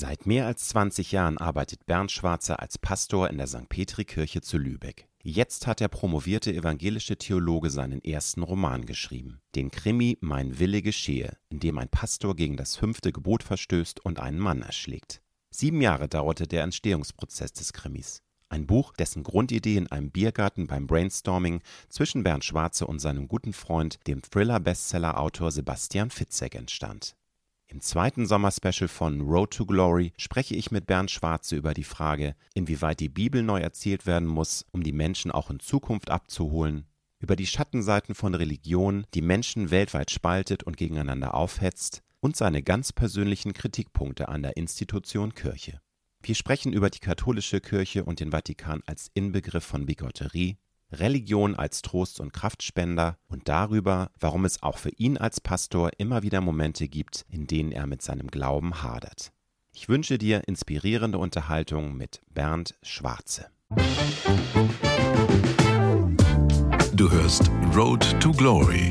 Seit mehr als 20 Jahren arbeitet Bernd Schwarzer als Pastor in der St. Petri-Kirche zu Lübeck. Jetzt hat der promovierte evangelische Theologe seinen ersten Roman geschrieben, den Krimi Mein Wille geschehe, in dem ein Pastor gegen das fünfte Gebot verstößt und einen Mann erschlägt. Sieben Jahre dauerte der Entstehungsprozess des Krimis. Ein Buch, dessen Grundidee in einem Biergarten beim Brainstorming zwischen Bernd Schwarze und seinem guten Freund, dem Thriller-Bestseller-Autor Sebastian Fitzek entstand. Im zweiten Sommerspecial von Road to Glory spreche ich mit Bernd Schwarze über die Frage, inwieweit die Bibel neu erzählt werden muss, um die Menschen auch in Zukunft abzuholen, über die Schattenseiten von Religion, die Menschen weltweit spaltet und gegeneinander aufhetzt, und seine ganz persönlichen Kritikpunkte an der Institution Kirche. Wir sprechen über die katholische Kirche und den Vatikan als Inbegriff von Bigotterie, Religion als Trost und Kraftspender und darüber, warum es auch für ihn als Pastor immer wieder Momente gibt, in denen er mit seinem Glauben hadert. Ich wünsche dir inspirierende Unterhaltung mit Bernd Schwarze. Du hörst Road to Glory.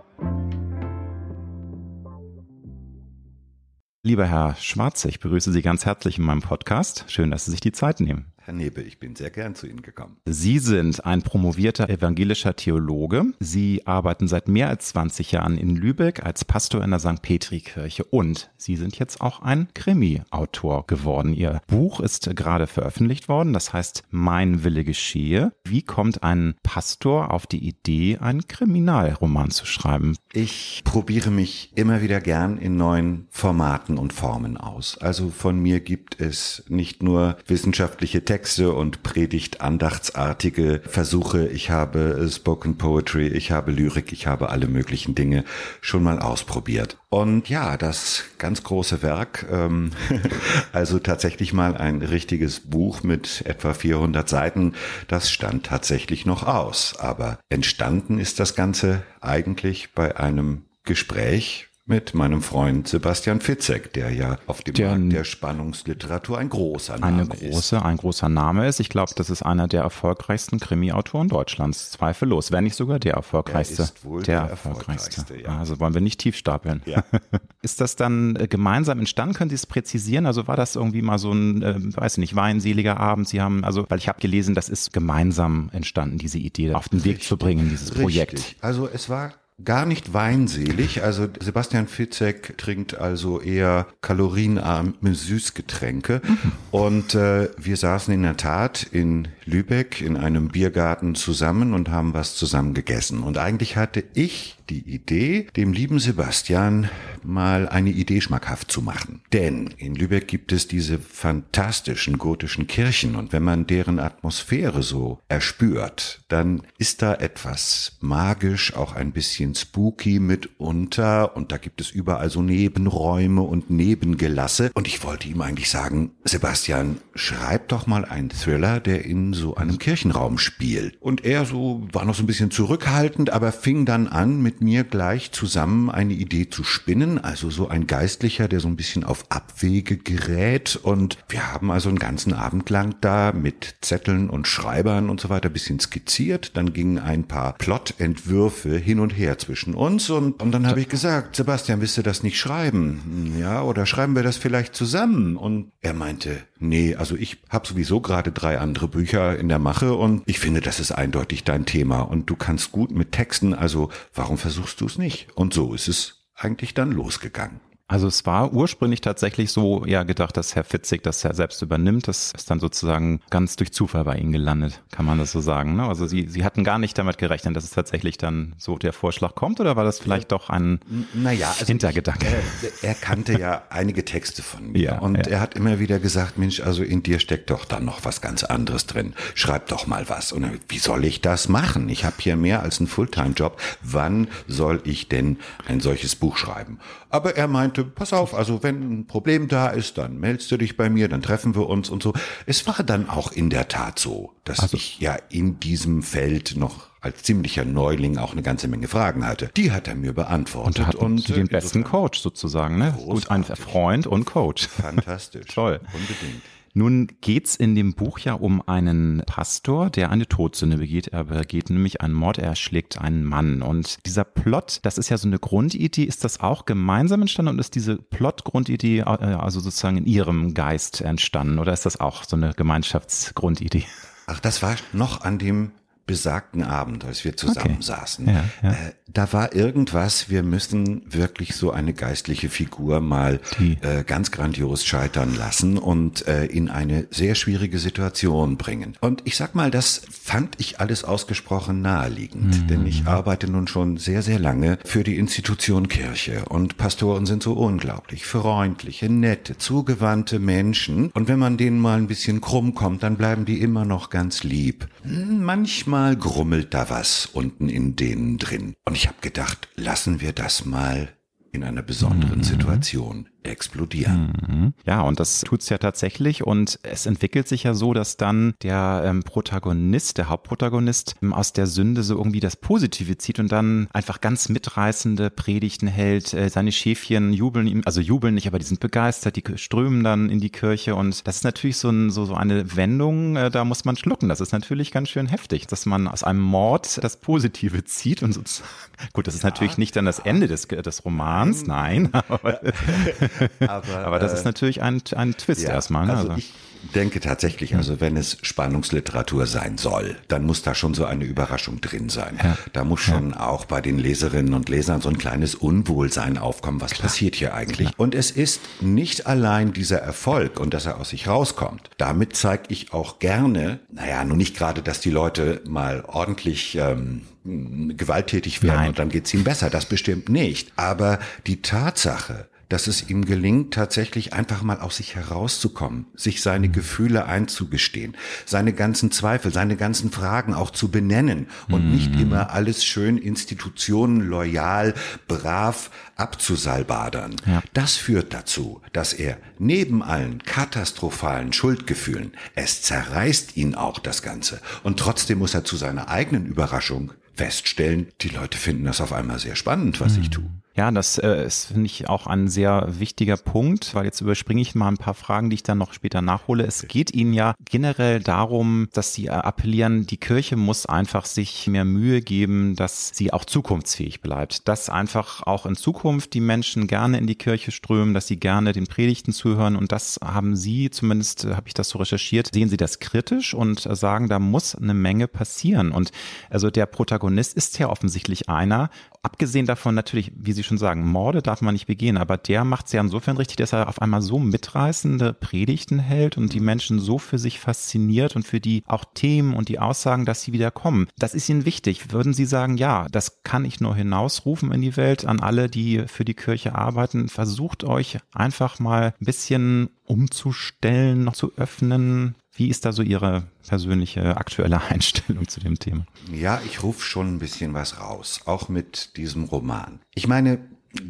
Lieber Herr Schwarze, ich begrüße Sie ganz herzlich in meinem Podcast. Schön, dass Sie sich die Zeit nehmen. Herr Nebe, ich bin sehr gern zu Ihnen gekommen. Sie sind ein promovierter evangelischer Theologe. Sie arbeiten seit mehr als 20 Jahren in Lübeck als Pastor in der St. Petri-Kirche und Sie sind jetzt auch ein Krimi-Autor geworden. Ihr Buch ist gerade veröffentlicht worden, das heißt Mein Wille geschehe. Wie kommt ein Pastor auf die Idee, einen Kriminalroman zu schreiben? Ich probiere mich immer wieder gern in neuen Formaten und Formen aus. Also von mir gibt es nicht nur wissenschaftliche Texte und Predigt-andachtsartige Versuche. Ich habe Spoken Poetry, ich habe Lyrik, ich habe alle möglichen Dinge schon mal ausprobiert. Und ja, das ganz große Werk, ähm, also tatsächlich mal ein richtiges Buch mit etwa 400 Seiten, das stand tatsächlich noch aus. Aber entstanden ist das Ganze eigentlich bei einem Gespräch mit meinem Freund Sebastian Fitzek, der ja auf dem der, Markt der Spannungsliteratur ein großer Name eine große, ist. Ein großer Name ist. Ich glaube, das ist einer der erfolgreichsten Krimi-Autoren Deutschlands, zweifellos. Wenn nicht sogar der erfolgreichste. Er ist wohl der, der erfolgreichste. erfolgreichste ja. Also wollen wir nicht tief stapeln. Ja. ist das dann äh, gemeinsam entstanden? Können Sie es präzisieren? Also war das irgendwie mal so ein, äh, weiß nicht, weinseliger Abend? Sie haben, also, weil ich habe gelesen, das ist gemeinsam entstanden, diese Idee auf den Weg Richtig. zu bringen, dieses Projekt. Richtig. Also es war gar nicht weinselig. Also Sebastian Fitzek trinkt also eher kalorienarme Süßgetränke. Mhm. Und äh, wir saßen in der Tat in Lübeck in einem Biergarten zusammen und haben was zusammen gegessen. Und eigentlich hatte ich die Idee, dem lieben Sebastian mal eine Idee schmackhaft zu machen. Denn in Lübeck gibt es diese fantastischen gotischen Kirchen und wenn man deren Atmosphäre so erspürt, dann ist da etwas magisch, auch ein bisschen spooky mitunter und da gibt es überall so Nebenräume und Nebengelasse und ich wollte ihm eigentlich sagen, Sebastian, schreib doch mal einen Thriller, der in so einem Kirchenraum spielt. Und er so war noch so ein bisschen zurückhaltend, aber fing dann an mit mir gleich zusammen eine Idee zu spinnen, also so ein Geistlicher, der so ein bisschen auf Abwege gerät. Und wir haben also einen ganzen Abend lang da mit Zetteln und Schreibern und so weiter ein bisschen skizziert, dann gingen ein paar Plotentwürfe hin und her zwischen uns. Und, und dann habe ich gesagt, Sebastian, willst du das nicht schreiben? Ja, oder schreiben wir das vielleicht zusammen? Und er meinte, nee, also ich habe sowieso gerade drei andere Bücher in der Mache. Und ich finde, das ist eindeutig dein Thema. Und du kannst gut mit Texten, also warum versuchst du es nicht? Und so ist es eigentlich dann losgegangen. Also es war ursprünglich tatsächlich so ja gedacht, dass Herr Fitzig das ja selbst übernimmt. Das ist dann sozusagen ganz durch Zufall bei Ihnen gelandet, kann man das so sagen. Ne? Also Sie, Sie hatten gar nicht damit gerechnet, dass es tatsächlich dann so der Vorschlag kommt oder war das vielleicht doch ein naja, also Hintergedanke? Ich, er, er, kannte ja einige Texte von mir ja, und ja. er hat immer wieder gesagt, Mensch, also in dir steckt doch dann noch was ganz anderes drin. Schreib doch mal was. Und wie soll ich das machen? Ich habe hier mehr als einen Fulltime-Job. Wann soll ich denn ein solches Buch schreiben? Aber er meinte, meinte, pass auf, also wenn ein Problem da ist, dann meldest du dich bei mir, dann treffen wir uns und so. Es war dann auch in der Tat so, dass also, ich ja in diesem Feld noch als ziemlicher Neuling auch eine ganze Menge Fragen hatte. Die hat er mir beantwortet. Und, hat und den besten Coach sozusagen, ne? Gut, ein Freund und Coach. Fantastisch. Toll. Unbedingt. Nun geht's in dem Buch ja um einen Pastor, der eine Todsünde begeht. Er begeht nämlich einen Mord, er schlägt einen Mann. Und dieser Plot, das ist ja so eine Grundidee. Ist das auch gemeinsam entstanden und ist diese Plot-Grundidee äh, also sozusagen in Ihrem Geist entstanden? Oder ist das auch so eine Gemeinschaftsgrundidee? Ach, das war noch an dem besagten Abend, als wir zusammensaßen, okay. ja, ja. Äh, da war irgendwas, wir müssen wirklich so eine geistliche Figur mal äh, ganz grandios scheitern lassen und äh, in eine sehr schwierige Situation bringen. Und ich sag mal, das fand ich alles ausgesprochen naheliegend, mhm. denn ich arbeite nun schon sehr, sehr lange für die Institution Kirche und Pastoren sind so unglaublich freundliche, nette, zugewandte Menschen und wenn man denen mal ein bisschen krumm kommt, dann bleiben die immer noch ganz lieb. Hm, manchmal grummelt da was unten in denen drin. Und ich habe gedacht, lassen wir das mal in einer besonderen mhm. Situation explodieren. Mhm. Ja, und das tut's ja tatsächlich und es entwickelt sich ja so, dass dann der ähm, Protagonist, der Hauptprotagonist ähm, aus der Sünde so irgendwie das Positive zieht und dann einfach ganz mitreißende Predigten hält. Äh, seine Schäfchen jubeln ihm, also jubeln nicht, aber die sind begeistert, die strömen dann in die Kirche und das ist natürlich so, ein, so, so eine Wendung, äh, da muss man schlucken. Das ist natürlich ganz schön heftig, dass man aus einem Mord das Positive zieht und sozusagen, gut, das ist ja, natürlich nicht dann das Ende des, des Romans, nein, aber aber, Aber das äh, ist natürlich ein, ein Twist erstmal. Ne? Also, also ich denke tatsächlich, also wenn es Spannungsliteratur sein soll, dann muss da schon so eine Überraschung drin sein. Ja. Da muss schon ja. auch bei den Leserinnen und Lesern so ein kleines Unwohlsein aufkommen. Was Klar. passiert hier eigentlich? Klar. Und es ist nicht allein dieser Erfolg und dass er aus sich rauskommt. Damit zeige ich auch gerne, naja, nur nicht gerade, dass die Leute mal ordentlich ähm, gewalttätig werden Nein. und dann geht's ihnen besser. Das bestimmt nicht. Aber die Tatsache, dass es ihm gelingt, tatsächlich einfach mal aus sich herauszukommen, sich seine mhm. Gefühle einzugestehen, seine ganzen Zweifel, seine ganzen Fragen auch zu benennen und mhm. nicht immer alles schön Institutionen loyal, brav abzusalbadern. Ja. Das führt dazu, dass er neben allen katastrophalen Schuldgefühlen, es zerreißt ihn auch das Ganze und trotzdem muss er zu seiner eigenen Überraschung feststellen, die Leute finden das auf einmal sehr spannend, was mhm. ich tue. Ja, das äh, ist, finde ich, auch ein sehr wichtiger Punkt, weil jetzt überspringe ich mal ein paar Fragen, die ich dann noch später nachhole. Es geht Ihnen ja generell darum, dass Sie appellieren, die Kirche muss einfach sich mehr Mühe geben, dass sie auch zukunftsfähig bleibt. Dass einfach auch in Zukunft die Menschen gerne in die Kirche strömen, dass sie gerne den Predigten zuhören. Und das haben Sie, zumindest habe ich das so recherchiert, sehen Sie das kritisch und sagen, da muss eine Menge passieren. Und also der Protagonist ist ja offensichtlich einer, abgesehen davon natürlich, wie Sie schon sagen, Morde darf man nicht begehen, aber der macht es ja insofern richtig, dass er auf einmal so mitreißende Predigten hält und die Menschen so für sich fasziniert und für die auch Themen und die Aussagen, dass sie wieder kommen. Das ist Ihnen wichtig. Würden Sie sagen, ja, das kann ich nur hinausrufen in die Welt an alle, die für die Kirche arbeiten. Versucht euch einfach mal ein bisschen umzustellen, noch zu öffnen, wie ist da so Ihre persönliche aktuelle Einstellung zu dem Thema? Ja, ich rufe schon ein bisschen was raus, auch mit diesem Roman. Ich meine,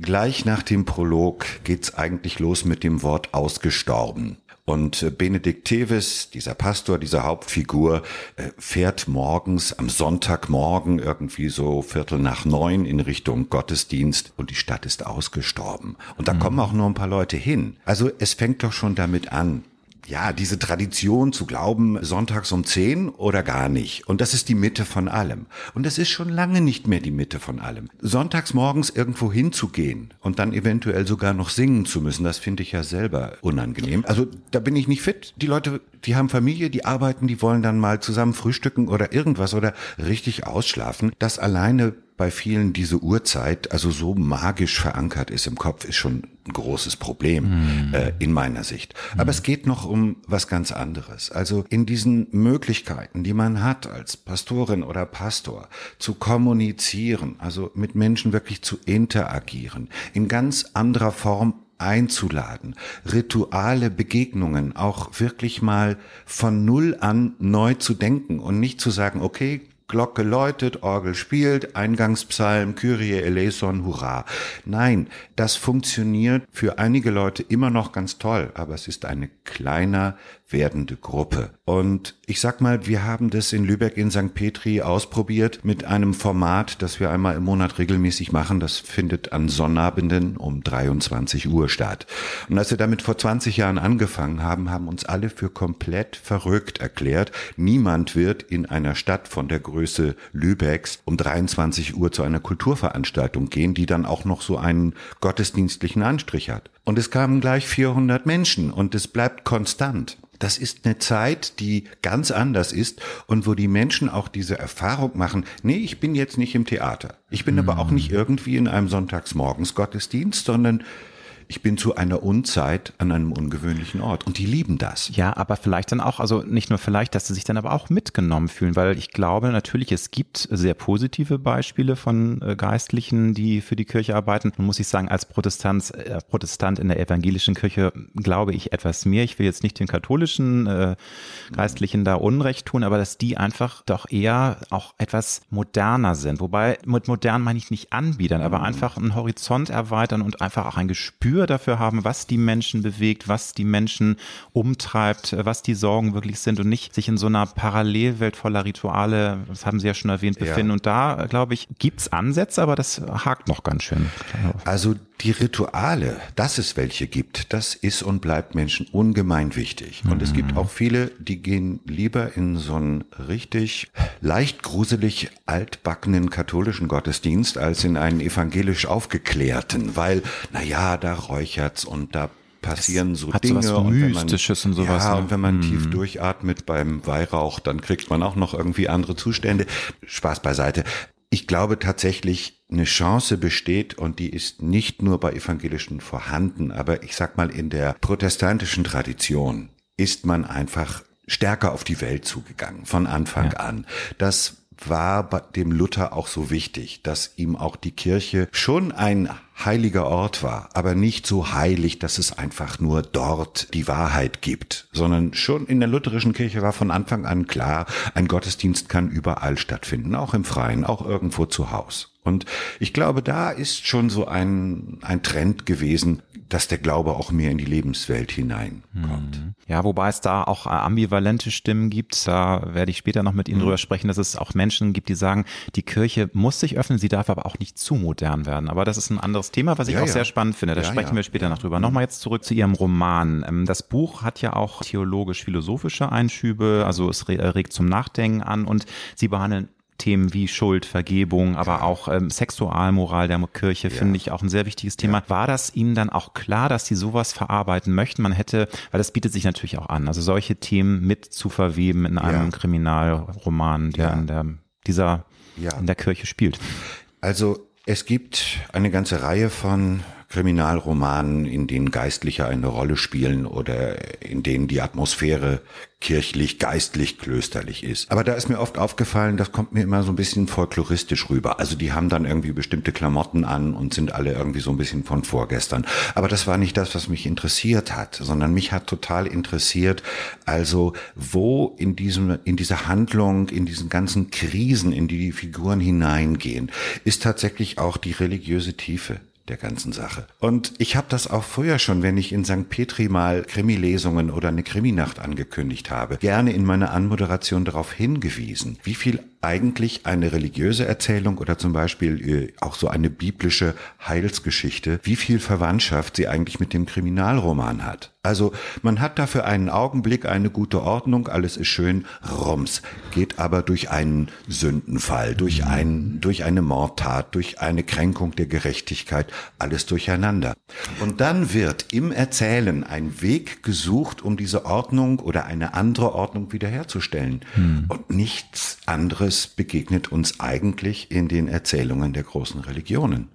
gleich nach dem Prolog geht's eigentlich los mit dem Wort ausgestorben. Und äh, Benedikt Tevis, dieser Pastor, diese Hauptfigur, äh, fährt morgens am Sonntagmorgen irgendwie so Viertel nach neun in Richtung Gottesdienst und die Stadt ist ausgestorben. Und da mhm. kommen auch nur ein paar Leute hin. Also es fängt doch schon damit an ja, diese Tradition zu glauben, sonntags um zehn oder gar nicht. Und das ist die Mitte von allem. Und das ist schon lange nicht mehr die Mitte von allem. Sonntags morgens irgendwo hinzugehen und dann eventuell sogar noch singen zu müssen, das finde ich ja selber unangenehm. Also da bin ich nicht fit. Die Leute, die haben Familie, die arbeiten, die wollen dann mal zusammen frühstücken oder irgendwas oder richtig ausschlafen. Das alleine bei vielen diese Uhrzeit also so magisch verankert ist im Kopf, ist schon ein großes Problem mhm. äh, in meiner Sicht. Aber mhm. es geht noch um was ganz anderes. Also in diesen Möglichkeiten, die man hat als Pastorin oder Pastor, zu kommunizieren, also mit Menschen wirklich zu interagieren, in ganz anderer Form einzuladen, Rituale, Begegnungen auch wirklich mal von Null an neu zu denken und nicht zu sagen, okay, Glocke läutet, Orgel spielt, Eingangspsalm, Kyrie eleison, Hurra. Nein, das funktioniert für einige Leute immer noch ganz toll, aber es ist eine kleiner werdende Gruppe. Und ich sag mal, wir haben das in Lübeck in St. Petri ausprobiert mit einem Format, das wir einmal im Monat regelmäßig machen. Das findet an Sonnabenden um 23 Uhr statt. Und als wir damit vor 20 Jahren angefangen haben, haben uns alle für komplett verrückt erklärt. Niemand wird in einer Stadt von der Größe Lübecks um 23 Uhr zu einer Kulturveranstaltung gehen, die dann auch noch so einen gottesdienstlichen Anstrich hat. Und es kamen gleich 400 Menschen und es bleibt konstant. Das ist eine Zeit, die ganz anders ist und wo die Menschen auch diese Erfahrung machen, nee, ich bin jetzt nicht im Theater. Ich bin mhm. aber auch nicht irgendwie in einem Sonntagsmorgensgottesdienst, sondern ich bin zu einer Unzeit an einem ungewöhnlichen Ort. Und die lieben das. Ja, aber vielleicht dann auch, also nicht nur vielleicht, dass sie sich dann aber auch mitgenommen fühlen, weil ich glaube natürlich, es gibt sehr positive Beispiele von äh, Geistlichen, die für die Kirche arbeiten. Und muss ich sagen, als Protestant, äh, Protestant in der evangelischen Kirche glaube ich etwas mehr. Ich will jetzt nicht den katholischen äh, Geistlichen da Unrecht tun, aber dass die einfach doch eher auch etwas moderner sind. Wobei mit modern meine ich nicht anbiedern, aber mhm. einfach einen Horizont erweitern und einfach auch ein Gespür Gespür dafür haben, was die Menschen bewegt, was die Menschen umtreibt, was die Sorgen wirklich sind und nicht sich in so einer Parallelwelt voller Rituale, das haben Sie ja schon erwähnt, befinden. Ja. Und da, glaube ich, gibt's Ansätze, aber das hakt noch ganz schön. Also die Rituale, dass es welche gibt, das ist und bleibt Menschen ungemein wichtig. Und mhm. es gibt mhm. auch viele, die gehen lieber in so einen richtig leicht gruselig altbackenen katholischen Gottesdienst als in einen evangelisch aufgeklärten, weil, na ja, da räuchert's und da passieren so Hat Dinge. So was Mystisches und, man, und sowas. Ja, ne? und wenn man hm. tief durchatmet beim Weihrauch, dann kriegt man auch noch irgendwie andere Zustände. Spaß beiseite. Ich glaube tatsächlich, eine Chance besteht und die ist nicht nur bei Evangelischen vorhanden, aber ich sag mal, in der protestantischen Tradition ist man einfach stärker auf die Welt zugegangen, von Anfang ja. an. Das war dem Luther auch so wichtig, dass ihm auch die Kirche schon ein heiliger Ort war, aber nicht so heilig, dass es einfach nur dort die Wahrheit gibt, sondern schon in der lutherischen Kirche war von Anfang an klar, ein Gottesdienst kann überall stattfinden, auch im Freien, auch irgendwo zu Haus. Und ich glaube, da ist schon so ein, ein Trend gewesen, dass der Glaube auch mehr in die Lebenswelt hineinkommt. Mhm. Ja, wobei es da auch ambivalente Stimmen gibt. Da werde ich später noch mit Ihnen mhm. drüber sprechen, dass es auch Menschen gibt, die sagen, die Kirche muss sich öffnen, sie darf aber auch nicht zu modern werden. Aber das ist ein anderes Thema, was ich ja, auch ja. sehr spannend finde. Da ja, sprechen wir später noch drüber. Mhm. Nochmal jetzt zurück zu Ihrem Roman. Ähm, das Buch hat ja auch theologisch-philosophische Einschübe, also es regt zum Nachdenken an und Sie behandeln Themen wie Schuld, Vergebung, aber auch ähm, Sexualmoral der Kirche ja. finde ich auch ein sehr wichtiges Thema. War das Ihnen dann auch klar, dass Sie sowas verarbeiten möchten? Man hätte, weil das bietet sich natürlich auch an, also solche Themen mit zu verweben in einem. Kriminalroman, der in der dieser in der Kirche spielt. Also es gibt eine ganze Reihe von Kriminalromanen, in denen Geistliche eine Rolle spielen oder in denen die Atmosphäre kirchlich, geistlich, klösterlich ist. Aber da ist mir oft aufgefallen, das kommt mir immer so ein bisschen folkloristisch rüber. Also die haben dann irgendwie bestimmte Klamotten an und sind alle irgendwie so ein bisschen von vorgestern. Aber das war nicht das, was mich interessiert hat, sondern mich hat total interessiert, also wo in diesem, in dieser Handlung, in diesen ganzen Krisen, in die die Figuren hineingehen, ist tatsächlich auch die religiöse Tiefe der ganzen Sache. Und ich habe das auch früher schon, wenn ich in St. Petri mal Krimilesungen oder eine Kriminacht angekündigt habe, gerne in meiner Anmoderation darauf hingewiesen, wie viel eigentlich eine religiöse Erzählung oder zum Beispiel äh, auch so eine biblische Heilsgeschichte, wie viel Verwandtschaft sie eigentlich mit dem Kriminalroman hat. Also man hat dafür einen Augenblick eine gute Ordnung, alles ist schön, rums, geht aber durch einen Sündenfall, durch, ein, durch eine Mordtat, durch eine Kränkung der Gerechtigkeit, alles durcheinander. Und dann wird im Erzählen ein Weg gesucht, um diese Ordnung oder eine andere Ordnung wiederherzustellen. Hm. Und nichts anderes begegnet uns eigentlich in den Erzählungen der großen Religionen.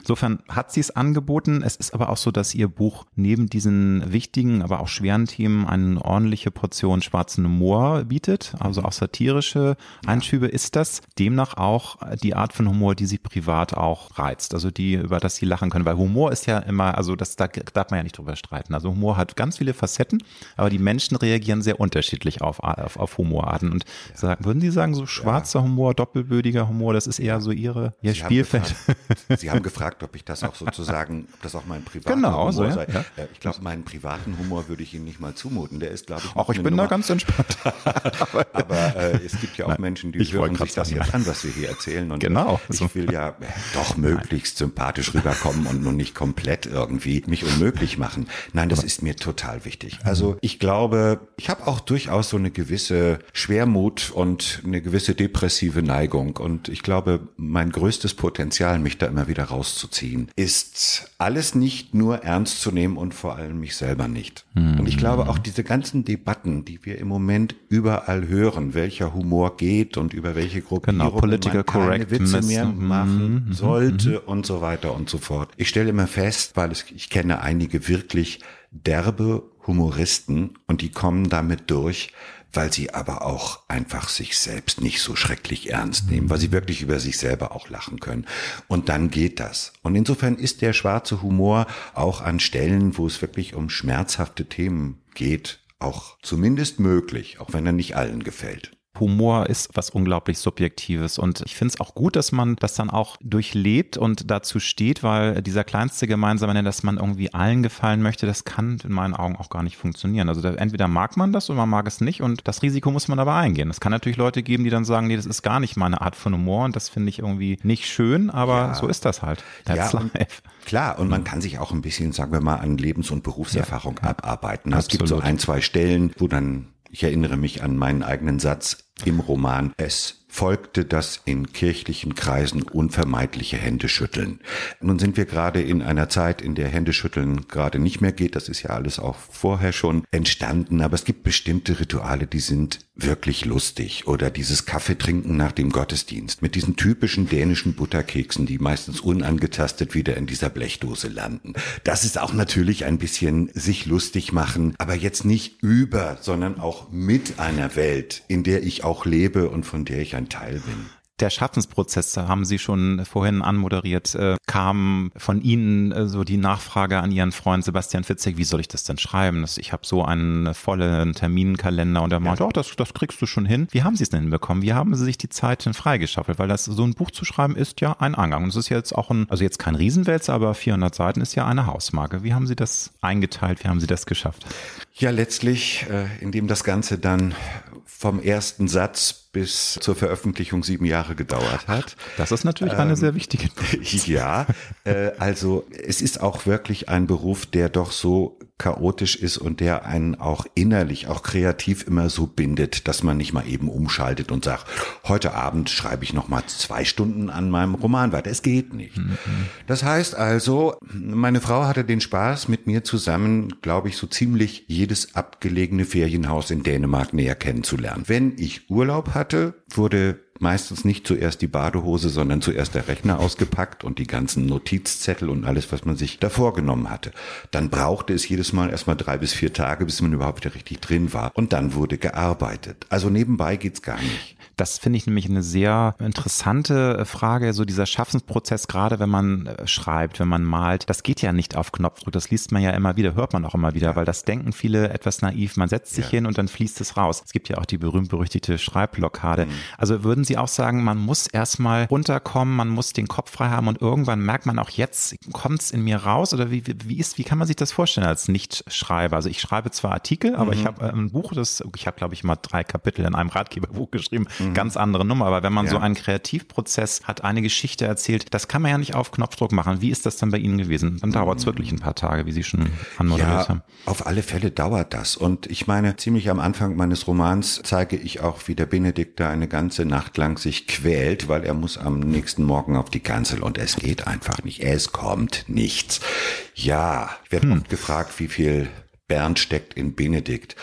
Insofern hat sie es angeboten. Es ist aber auch so, dass ihr Buch neben diesen wichtigen, aber auch schweren Themen eine ordentliche Portion schwarzen Humor bietet, also auch satirische Einschübe. Ist das demnach auch die Art von Humor, die sie privat auch reizt? Also die, über das sie lachen können? Weil Humor ist ja immer, also das, da darf man ja nicht drüber streiten. Also Humor hat ganz viele Facetten, aber die Menschen reagieren sehr unterschiedlich auf, auf, auf Humorarten. Und ja. sagen, würden Sie sagen, so schwarzer ja. Humor, doppelbödiger Humor, das ist eher so Ihre, Ihr Sie Spielfeld? Haben gefragt, Sie haben gefragt, ob ich das auch sozusagen, ob das auch mein privater genau, Humor so, ja. sei. Äh, ich glaube, meinen privaten Humor würde ich Ihnen nicht mal zumuten. Der ist, glaube ich, auch ich bin Nummer. da ganz entspannt. aber äh, es gibt ja auch Nein, Menschen, die hören sich das jetzt an, was wir hier erzählen. Und genau. Ich will ja doch möglichst sympathisch rüberkommen und nun nicht komplett irgendwie mich unmöglich machen. Nein, das ist mir total wichtig. Also ich glaube, ich habe auch durchaus so eine gewisse Schwermut und eine gewisse depressive Neigung. Und ich glaube, mein größtes Potenzial, mich da immer wieder rauszuziehen, ist alles nicht nur ernst zu nehmen und vor allem mich selber nicht. Mhm. Und ich glaube auch diese ganzen Debatten, die wir im Moment überall hören, welcher Humor geht und über welche Gruppierungen genau, Political keine Witze mehr machen mhm. sollte mhm. und so weiter und so fort. Ich stelle immer fest, weil es, ich kenne einige wirklich derbe Humoristen und die kommen damit durch, weil sie aber auch einfach sich selbst nicht so schrecklich ernst nehmen, weil sie wirklich über sich selber auch lachen können. Und dann geht das. Und insofern ist der schwarze Humor auch an Stellen, wo es wirklich um schmerzhafte Themen geht, auch zumindest möglich, auch wenn er nicht allen gefällt. Humor ist was unglaublich Subjektives und ich finde es auch gut, dass man das dann auch durchlebt und dazu steht, weil dieser kleinste gemeinsame Nenner, dass man irgendwie allen gefallen möchte, das kann in meinen Augen auch gar nicht funktionieren. Also da, entweder mag man das oder man mag es nicht und das Risiko muss man aber eingehen. Es kann natürlich Leute geben, die dann sagen, nee, das ist gar nicht meine Art von Humor und das finde ich irgendwie nicht schön, aber ja. so ist das halt. That's ja, life. Klar, und man kann sich auch ein bisschen, sagen wir mal, an Lebens- und Berufserfahrung ja. abarbeiten. Es gibt so ein, zwei Stellen, wo dann ich erinnere mich an meinen eigenen Satz im Roman. Es folgte das in kirchlichen Kreisen unvermeidliche Händeschütteln. Nun sind wir gerade in einer Zeit, in der Händeschütteln gerade nicht mehr geht. Das ist ja alles auch vorher schon entstanden. Aber es gibt bestimmte Rituale, die sind wirklich lustig. Oder dieses Kaffeetrinken nach dem Gottesdienst mit diesen typischen dänischen Butterkeksen, die meistens unangetastet wieder in dieser Blechdose landen. Das ist auch natürlich ein bisschen sich lustig machen, aber jetzt nicht über, sondern auch mit einer Welt, in der ich auch lebe und von der ich ein Teil bin. Der Schaffensprozess, haben Sie schon vorhin anmoderiert, äh, kam von Ihnen äh, so die Nachfrage an Ihren Freund Sebastian Fitzek, wie soll ich das denn schreiben? Ich habe so einen vollen Terminkalender und er meinte, ja. oh, das, das kriegst du schon hin. Wie haben Sie es denn hinbekommen? Wie haben Sie sich die Zeit denn freigeschaffelt? Weil das so ein Buch zu schreiben ist ja ein Angang. Und es ist jetzt auch ein, also jetzt kein Riesenwälzer, aber 400 Seiten ist ja eine Hausmarke. Wie haben Sie das eingeteilt? Wie haben Sie das geschafft? Ja, letztlich, äh, indem das Ganze dann vom ersten Satz bis zur Veröffentlichung sieben Jahre gedauert hat. Das ist natürlich ähm, eine sehr wichtige. Ja, äh, also es ist auch wirklich ein Beruf, der doch so chaotisch ist und der einen auch innerlich, auch kreativ immer so bindet, dass man nicht mal eben umschaltet und sagt, heute Abend schreibe ich noch mal zwei Stunden an meinem Roman weiter. Es geht nicht. Mhm. Das heißt also, meine Frau hatte den Spaß mit mir zusammen, glaube ich, so ziemlich jedes abgelegene Ferienhaus in Dänemark näher kennenzulernen. Wenn ich Urlaub hatte, wurde meistens nicht zuerst die Badehose, sondern zuerst der Rechner ausgepackt und die ganzen Notizzettel und alles, was man sich da vorgenommen hatte. Dann brauchte es jedes Mal erstmal drei bis vier Tage, bis man überhaupt wieder richtig drin war. Und dann wurde gearbeitet. Also nebenbei geht's gar nicht. Das finde ich nämlich eine sehr interessante Frage, so dieser Schaffensprozess, gerade wenn man äh, schreibt, wenn man malt. Das geht ja nicht auf Knopfdruck, das liest man ja immer wieder, hört man auch immer wieder, weil das denken viele etwas naiv. Man setzt sich ja. hin und dann fließt es raus. Es gibt ja auch die berühmt-berüchtigte Schreibblockade. Mhm. Also würden Sie auch sagen, man muss erstmal runterkommen, man muss den Kopf frei haben und irgendwann merkt man auch jetzt, kommt es in mir raus oder wie, wie ist, wie kann man sich das vorstellen als Nichtschreiber? Also ich schreibe zwar Artikel, aber mhm. ich habe äh, ein Buch, das, ich habe glaube ich mal drei Kapitel in einem Ratgeberbuch geschrieben. Mhm. ganz andere Nummer. Aber wenn man ja. so einen Kreativprozess hat, eine Geschichte erzählt, das kann man ja nicht auf Knopfdruck machen. Wie ist das dann bei Ihnen gewesen? Dann dauert es mhm. wirklich ein paar Tage, wie Sie schon anmoderiert ja, haben. Auf alle Fälle dauert das. Und ich meine, ziemlich am Anfang meines Romans zeige ich auch, wie der Benedikt da eine ganze Nacht lang sich quält, weil er muss am nächsten Morgen auf die Kanzel und es geht einfach nicht. Es kommt nichts. Ja, ich werde hm. oft gefragt, wie viel Bernd steckt in Benedikt.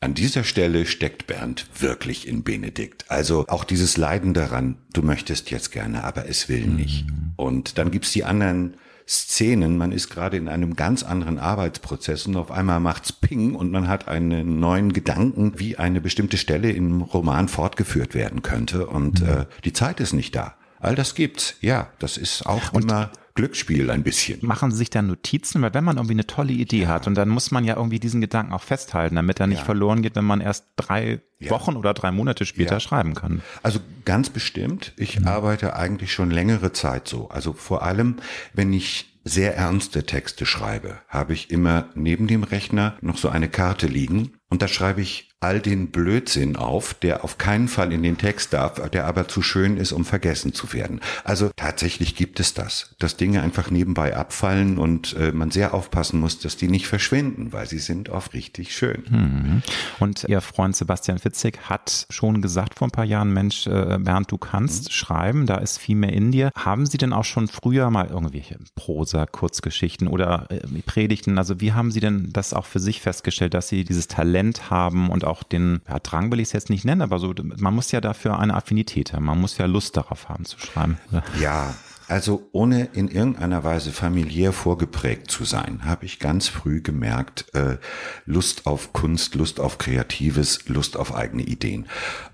An dieser Stelle steckt Bernd wirklich in Benedikt. Also auch dieses Leiden daran, du möchtest jetzt gerne, aber es will nicht. Mhm. Und dann gibt's die anderen Szenen, man ist gerade in einem ganz anderen Arbeitsprozess und auf einmal macht's Ping und man hat einen neuen Gedanken, wie eine bestimmte Stelle im Roman fortgeführt werden könnte und mhm. äh, die Zeit ist nicht da. All das gibt's, ja, das ist auch und immer Glücksspiel ein bisschen. Machen Sie sich dann Notizen, weil wenn man irgendwie eine tolle Idee ja. hat und dann muss man ja irgendwie diesen Gedanken auch festhalten, damit er nicht ja. verloren geht, wenn man erst drei ja. Wochen oder drei Monate später schreiben kann. Also ganz bestimmt. Ich mhm. arbeite eigentlich schon längere Zeit so. Also vor allem, wenn ich sehr ernste Texte schreibe, habe ich immer neben dem Rechner noch so eine Karte liegen und da schreibe ich all den Blödsinn auf, der auf keinen Fall in den Text darf, der aber zu schön ist, um vergessen zu werden. Also tatsächlich gibt es das, dass Dinge einfach nebenbei abfallen und äh, man sehr aufpassen muss, dass die nicht verschwinden, weil sie sind oft richtig schön. Mhm. Und Ihr Freund Sebastian Fitzig hat schon gesagt vor ein paar Jahren, Mensch, äh, Bernd, du kannst mhm. schreiben, da ist viel mehr in dir. Haben Sie denn auch schon früher mal irgendwelche Prosa, Kurzgeschichten oder äh, Predigten, also wie haben Sie denn das auch für sich festgestellt, dass Sie dieses Talent haben und auch den ja, Drang will ich es jetzt nicht nennen, aber so, man muss ja dafür eine Affinität haben. Man muss ja Lust darauf haben zu schreiben. Ja, also ohne in irgendeiner Weise familiär vorgeprägt zu sein, habe ich ganz früh gemerkt, äh, Lust auf Kunst, Lust auf Kreatives, Lust auf eigene Ideen.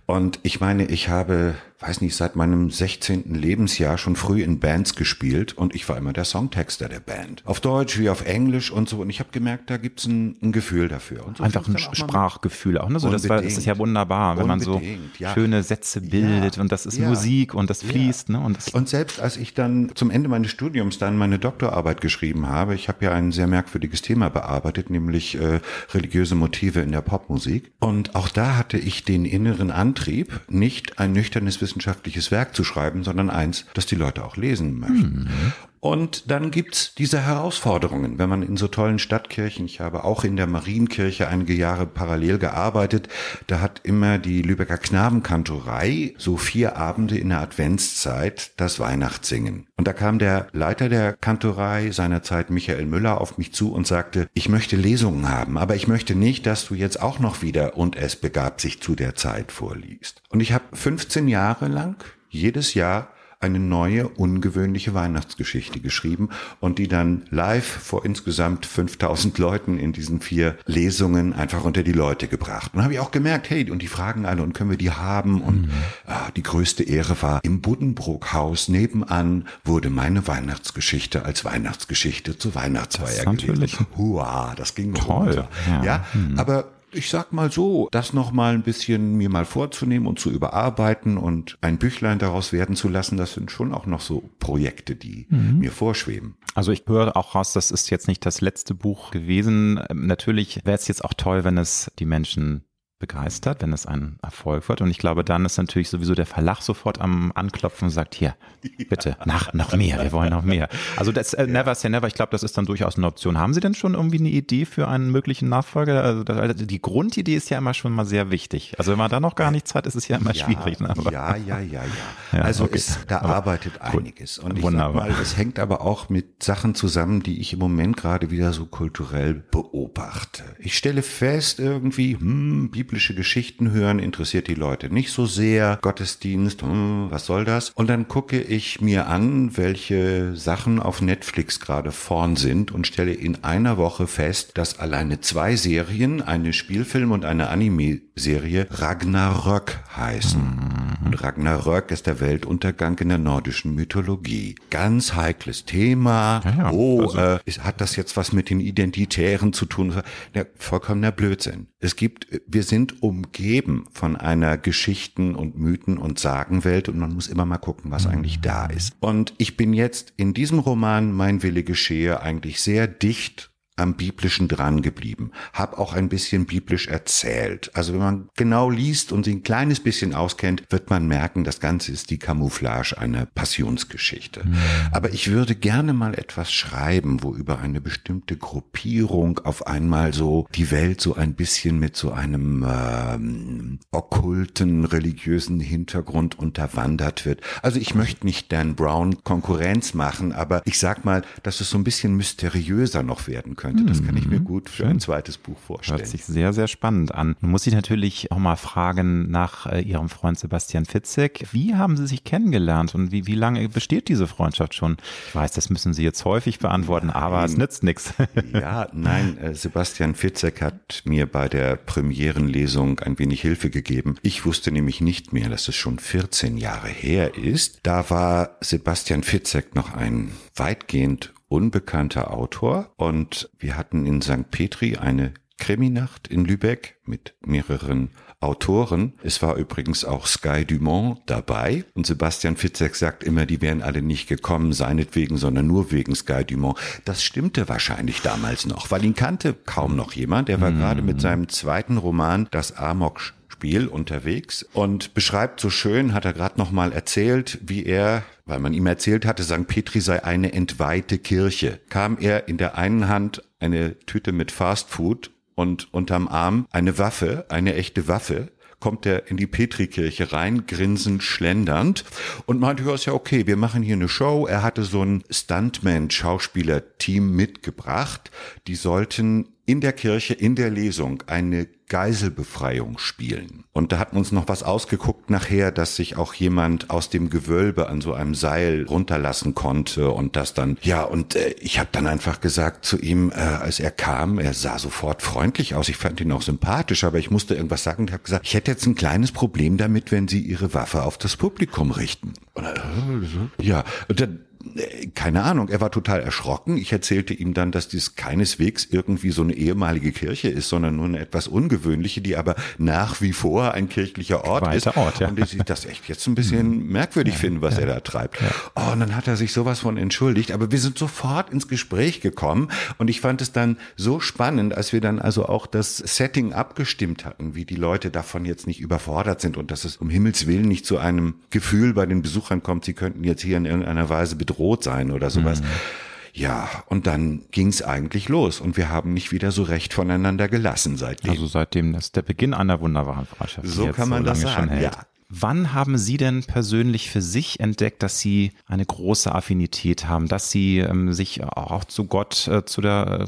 Und ich meine, ich habe weiß nicht, seit meinem 16. Lebensjahr schon früh in Bands gespielt und ich war immer der Songtexter der Band. Auf Deutsch wie auf Englisch und so. Und ich habe gemerkt, da gibt's ein, ein Gefühl dafür. So Einfach ein Sprachgefühl auch. Ne? So, das, war, das ist ja wunderbar, wenn man so ja. schöne Sätze bildet ja. und das ist ja. Musik und das fließt. Ne? Und, das und selbst als ich dann zum Ende meines Studiums dann meine Doktorarbeit geschrieben habe, ich habe ja ein sehr merkwürdiges Thema bearbeitet, nämlich äh, religiöse Motive in der Popmusik. Und auch da hatte ich den inneren Antrieb, nicht ein nüchternes Wissen wissenschaftliches Werk zu schreiben, sondern eins, das die Leute auch lesen möchten. Mhm. Und dann gibt's diese Herausforderungen, wenn man in so tollen Stadtkirchen, ich habe auch in der Marienkirche einige Jahre parallel gearbeitet, da hat immer die Lübecker Knabenkantorei so vier Abende in der Adventszeit das Weihnachtssingen. Und da kam der Leiter der Kantorei seinerzeit Michael Müller auf mich zu und sagte, ich möchte Lesungen haben, aber ich möchte nicht, dass du jetzt auch noch wieder und es begab sich zu der Zeit vorliest. Und ich habe 15 Jahre lang jedes Jahr eine neue, ungewöhnliche Weihnachtsgeschichte geschrieben und die dann live vor insgesamt 5000 Leuten in diesen vier Lesungen einfach unter die Leute gebracht. Und habe ich auch gemerkt, hey, und die fragen alle, und können wir die haben? Und mhm. ah, die größte Ehre war, im Buddenbrook-Haus nebenan wurde meine Weihnachtsgeschichte als Weihnachtsgeschichte zur Weihnachtsfeier das Natürlich. Hua, das ging Toll. runter. Ja, ja mhm. aber ich sag mal so, das noch mal ein bisschen mir mal vorzunehmen und zu überarbeiten und ein Büchlein daraus werden zu lassen, das sind schon auch noch so Projekte, die mhm. mir vorschweben. Also ich höre auch raus, das ist jetzt nicht das letzte Buch gewesen. Ähm, natürlich wäre es jetzt auch toll, wenn es die Menschen begeistert, wenn es ein Erfolg wird. Und ich glaube, dann ist natürlich sowieso der Verlag sofort am Anklopfen und sagt, hier, bitte, nach, noch mehr, wir wollen noch mehr. Also das äh, Never Say Never, ich glaube, das ist dann durchaus eine Option. Haben Sie denn schon irgendwie eine Idee für einen möglichen Nachfolger? Also, das, also die Grundidee ist ja immer schon mal sehr wichtig. Also wenn man da noch gar nichts hat, ist es ja immer ja, schwierig. Ne? Aber, ja, ja, ja, ja. also okay. es, da aber arbeitet gut. einiges. Und ich Wunderbar. sag mal, es hängt aber auch mit Sachen zusammen, die ich im Moment gerade wieder so kulturell beobachte. Ich stelle fest irgendwie, hm, biblische Geschichten hören interessiert die Leute nicht so sehr. Gottesdienst, hm, was soll das? Und dann gucke ich mir an, welche Sachen auf Netflix gerade vorn sind und stelle in einer Woche fest, dass alleine zwei Serien, eine Spielfilm und eine Anime-Serie Ragnarök heißen. Mhm. Und Ragnarök ist der Weltuntergang in der nordischen Mythologie. Ganz heikles Thema. Ja, ja, oh, also. äh, hat das jetzt was mit den Identitären zu tun? Ja, vollkommener Blödsinn. Es gibt, wir sind umgeben von einer Geschichten- und Mythen- und Sagenwelt und man muss immer mal gucken, was eigentlich da ist. Und ich bin jetzt in diesem Roman Mein Wille geschehe eigentlich sehr dicht am Biblischen dran geblieben, hab auch ein bisschen biblisch erzählt. Also wenn man genau liest und sich ein kleines bisschen auskennt, wird man merken, das Ganze ist die Camouflage einer Passionsgeschichte. Mhm. Aber ich würde gerne mal etwas schreiben, wo über eine bestimmte Gruppierung auf einmal so die Welt so ein bisschen mit so einem ähm, okkulten, religiösen Hintergrund unterwandert wird. Also ich möchte nicht Dan Brown Konkurrenz machen, aber ich sag mal, dass es so ein bisschen mysteriöser noch werden könnte könnte. Das kann ich mir gut für ein zweites Buch vorstellen. Hört sich sehr, sehr spannend an. Nun muss ich natürlich auch mal fragen nach äh, Ihrem Freund Sebastian Fitzek. Wie haben Sie sich kennengelernt und wie, wie lange besteht diese Freundschaft schon? Ich weiß, das müssen Sie jetzt häufig beantworten, aber es nützt nichts. Ja, nein, äh, Sebastian Fitzek hat mir bei der Premierenlesung ein wenig Hilfe gegeben. Ich wusste nämlich nicht mehr, dass es schon 14 Jahre her ist. Da war Sebastian Fitzek noch ein weitgehend unbekannter Autor und wir hatten in St. Petri eine Kriminacht in Lübeck mit mehreren Autoren. Es war übrigens auch Sky Dumont dabei und Sebastian Fitzek sagt immer, die wären alle nicht gekommen, seinetwegen, sondern nur wegen Sky Dumont. Das stimmte wahrscheinlich damals noch, weil ihn kannte kaum noch jemand. Er war mm. gerade mit seinem zweiten Roman Das Amok Spiel unterwegs und beschreibt so schön, hat er gerade noch mal erzählt, wie er, weil man ihm erzählt hatte, St. Petri sei eine entweihte Kirche, kam er in der einen Hand eine Tüte mit Fastfood und unterm Arm eine Waffe, eine echte Waffe kommt er in die Petrikirche rein, grinsend, schlendernd und meinte, ja, ist ja okay, wir machen hier eine Show. Er hatte so ein Stuntman-Schauspieler-Team mitgebracht. Die sollten in der Kirche, in der Lesung eine Geiselbefreiung spielen. Und da hatten uns noch was ausgeguckt nachher, dass sich auch jemand aus dem Gewölbe an so einem Seil runterlassen konnte und das dann, ja, und äh, ich habe dann einfach gesagt zu ihm, äh, als er kam, er sah sofort freundlich aus, ich fand ihn auch sympathisch, aber ich musste irgendwas sagen und habe gesagt, ich hätte jetzt ein kleines Problem damit, wenn Sie Ihre Waffe auf das Publikum richten. Und äh, ja, und dann keine Ahnung, er war total erschrocken. Ich erzählte ihm dann, dass dies keineswegs irgendwie so eine ehemalige Kirche ist, sondern nur eine etwas ungewöhnliche, die aber nach wie vor ein kirchlicher Ort Weiter ist. Ort, ja. Und ich das echt jetzt ein bisschen mhm. merkwürdig ja, finde, was ja. er da treibt. Ja. Oh, und dann hat er sich sowas von entschuldigt. Aber wir sind sofort ins Gespräch gekommen und ich fand es dann so spannend, als wir dann also auch das Setting abgestimmt hatten, wie die Leute davon jetzt nicht überfordert sind und dass es um Himmels Willen nicht zu einem Gefühl bei den Besuchern kommt, sie könnten jetzt hier in irgendeiner Weise bedroht bedroht sein oder sowas. Mhm. Ja, und dann ging es eigentlich los und wir haben nicht wieder so recht voneinander gelassen seitdem. Also seitdem, das ist der Beginn einer wunderbaren Freundschaft. So kann man so das sagen, ja. Wann haben Sie denn persönlich für sich entdeckt, dass Sie eine große Affinität haben, dass Sie ähm, sich auch zu Gott, äh, zu der äh,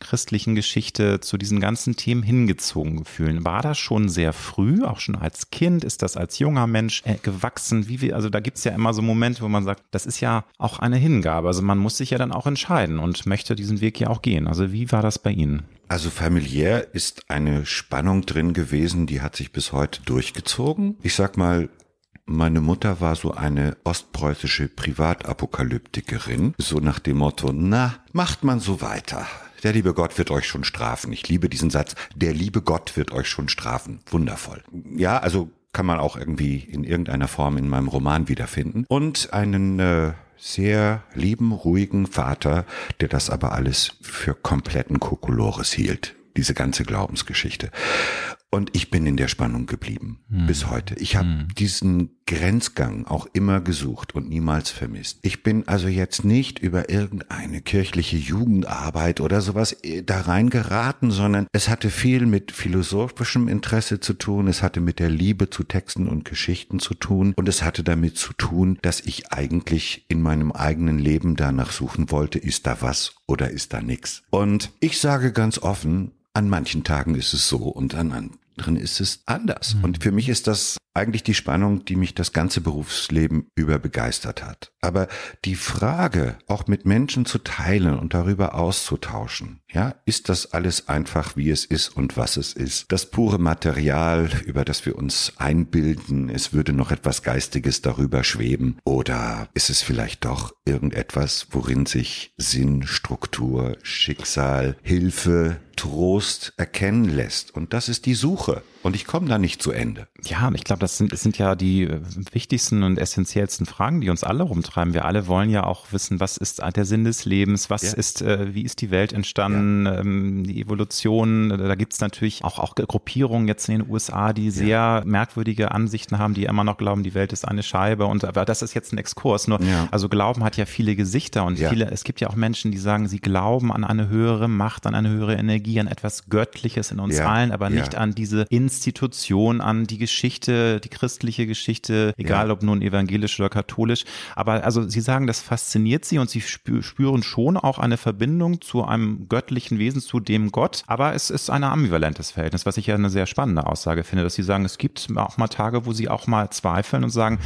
christlichen Geschichte, zu diesen ganzen Themen hingezogen fühlen? War das schon sehr früh, auch schon als Kind? Ist das als junger Mensch äh, gewachsen? Wie wir, also da gibt's ja immer so Momente, wo man sagt, das ist ja auch eine Hingabe. Also man muss sich ja dann auch entscheiden und möchte diesen Weg ja auch gehen. Also wie war das bei Ihnen? Also familiär ist eine Spannung drin gewesen, die hat sich bis heute durchgezogen. Ich sag mal, meine Mutter war so eine ostpreußische Privatapokalyptikerin, so nach dem Motto, na, macht man so weiter. Der liebe Gott wird euch schon strafen. Ich liebe diesen Satz. Der liebe Gott wird euch schon strafen. Wundervoll. Ja, also kann man auch irgendwie in irgendeiner Form in meinem Roman wiederfinden. Und einen äh, sehr lieben, ruhigen Vater, der das aber alles für kompletten Kokolores hielt, diese ganze Glaubensgeschichte. Und ich bin in der Spannung geblieben hm. bis heute. Ich habe hm. diesen Grenzgang auch immer gesucht und niemals vermisst. Ich bin also jetzt nicht über irgendeine kirchliche Jugendarbeit oder sowas äh, da reingeraten, sondern es hatte viel mit philosophischem Interesse zu tun, es hatte mit der Liebe zu Texten und Geschichten zu tun und es hatte damit zu tun, dass ich eigentlich in meinem eigenen Leben danach suchen wollte, ist da was oder ist da nichts. Und ich sage ganz offen, an manchen Tagen ist es so und an drin ist es anders. Mhm. Und für mich ist das eigentlich die Spannung, die mich das ganze Berufsleben über begeistert hat. Aber die Frage, auch mit Menschen zu teilen und darüber auszutauschen, ja, ist das alles einfach, wie es ist und was es ist? Das pure Material, über das wir uns einbilden, es würde noch etwas Geistiges darüber schweben? Oder ist es vielleicht doch irgendetwas, worin sich Sinn, Struktur, Schicksal, Hilfe, Trost erkennen lässt? Und das ist die Suche. Und ich komme da nicht zu Ende. Ja, ich glaube, das sind, das sind ja die äh, wichtigsten und essentiellsten Fragen, die uns alle rumtreiben. Wir alle wollen ja auch wissen, was ist der Sinn des Lebens, was ja. ist, äh, wie ist die Welt entstanden, ja. ähm, die Evolution. Da gibt's natürlich auch, auch Gruppierungen jetzt in den USA, die sehr ja. merkwürdige Ansichten haben, die immer noch glauben, die Welt ist eine Scheibe. Und aber das ist jetzt ein Exkurs. Nur, also Glauben hat ja viele Gesichter und viele, es gibt ja auch Menschen, die sagen, sie glauben an eine höhere Macht, an eine höhere Energie, an etwas Göttliches in uns allen, aber nicht an diese ins Institution, an die Geschichte, die christliche Geschichte, egal ja. ob nun evangelisch oder katholisch. Aber also Sie sagen, das fasziniert Sie und Sie spüren schon auch eine Verbindung zu einem göttlichen Wesen, zu dem Gott. Aber es ist ein ambivalentes Verhältnis, was ich ja eine sehr spannende Aussage finde, dass Sie sagen, es gibt auch mal Tage, wo Sie auch mal zweifeln und sagen,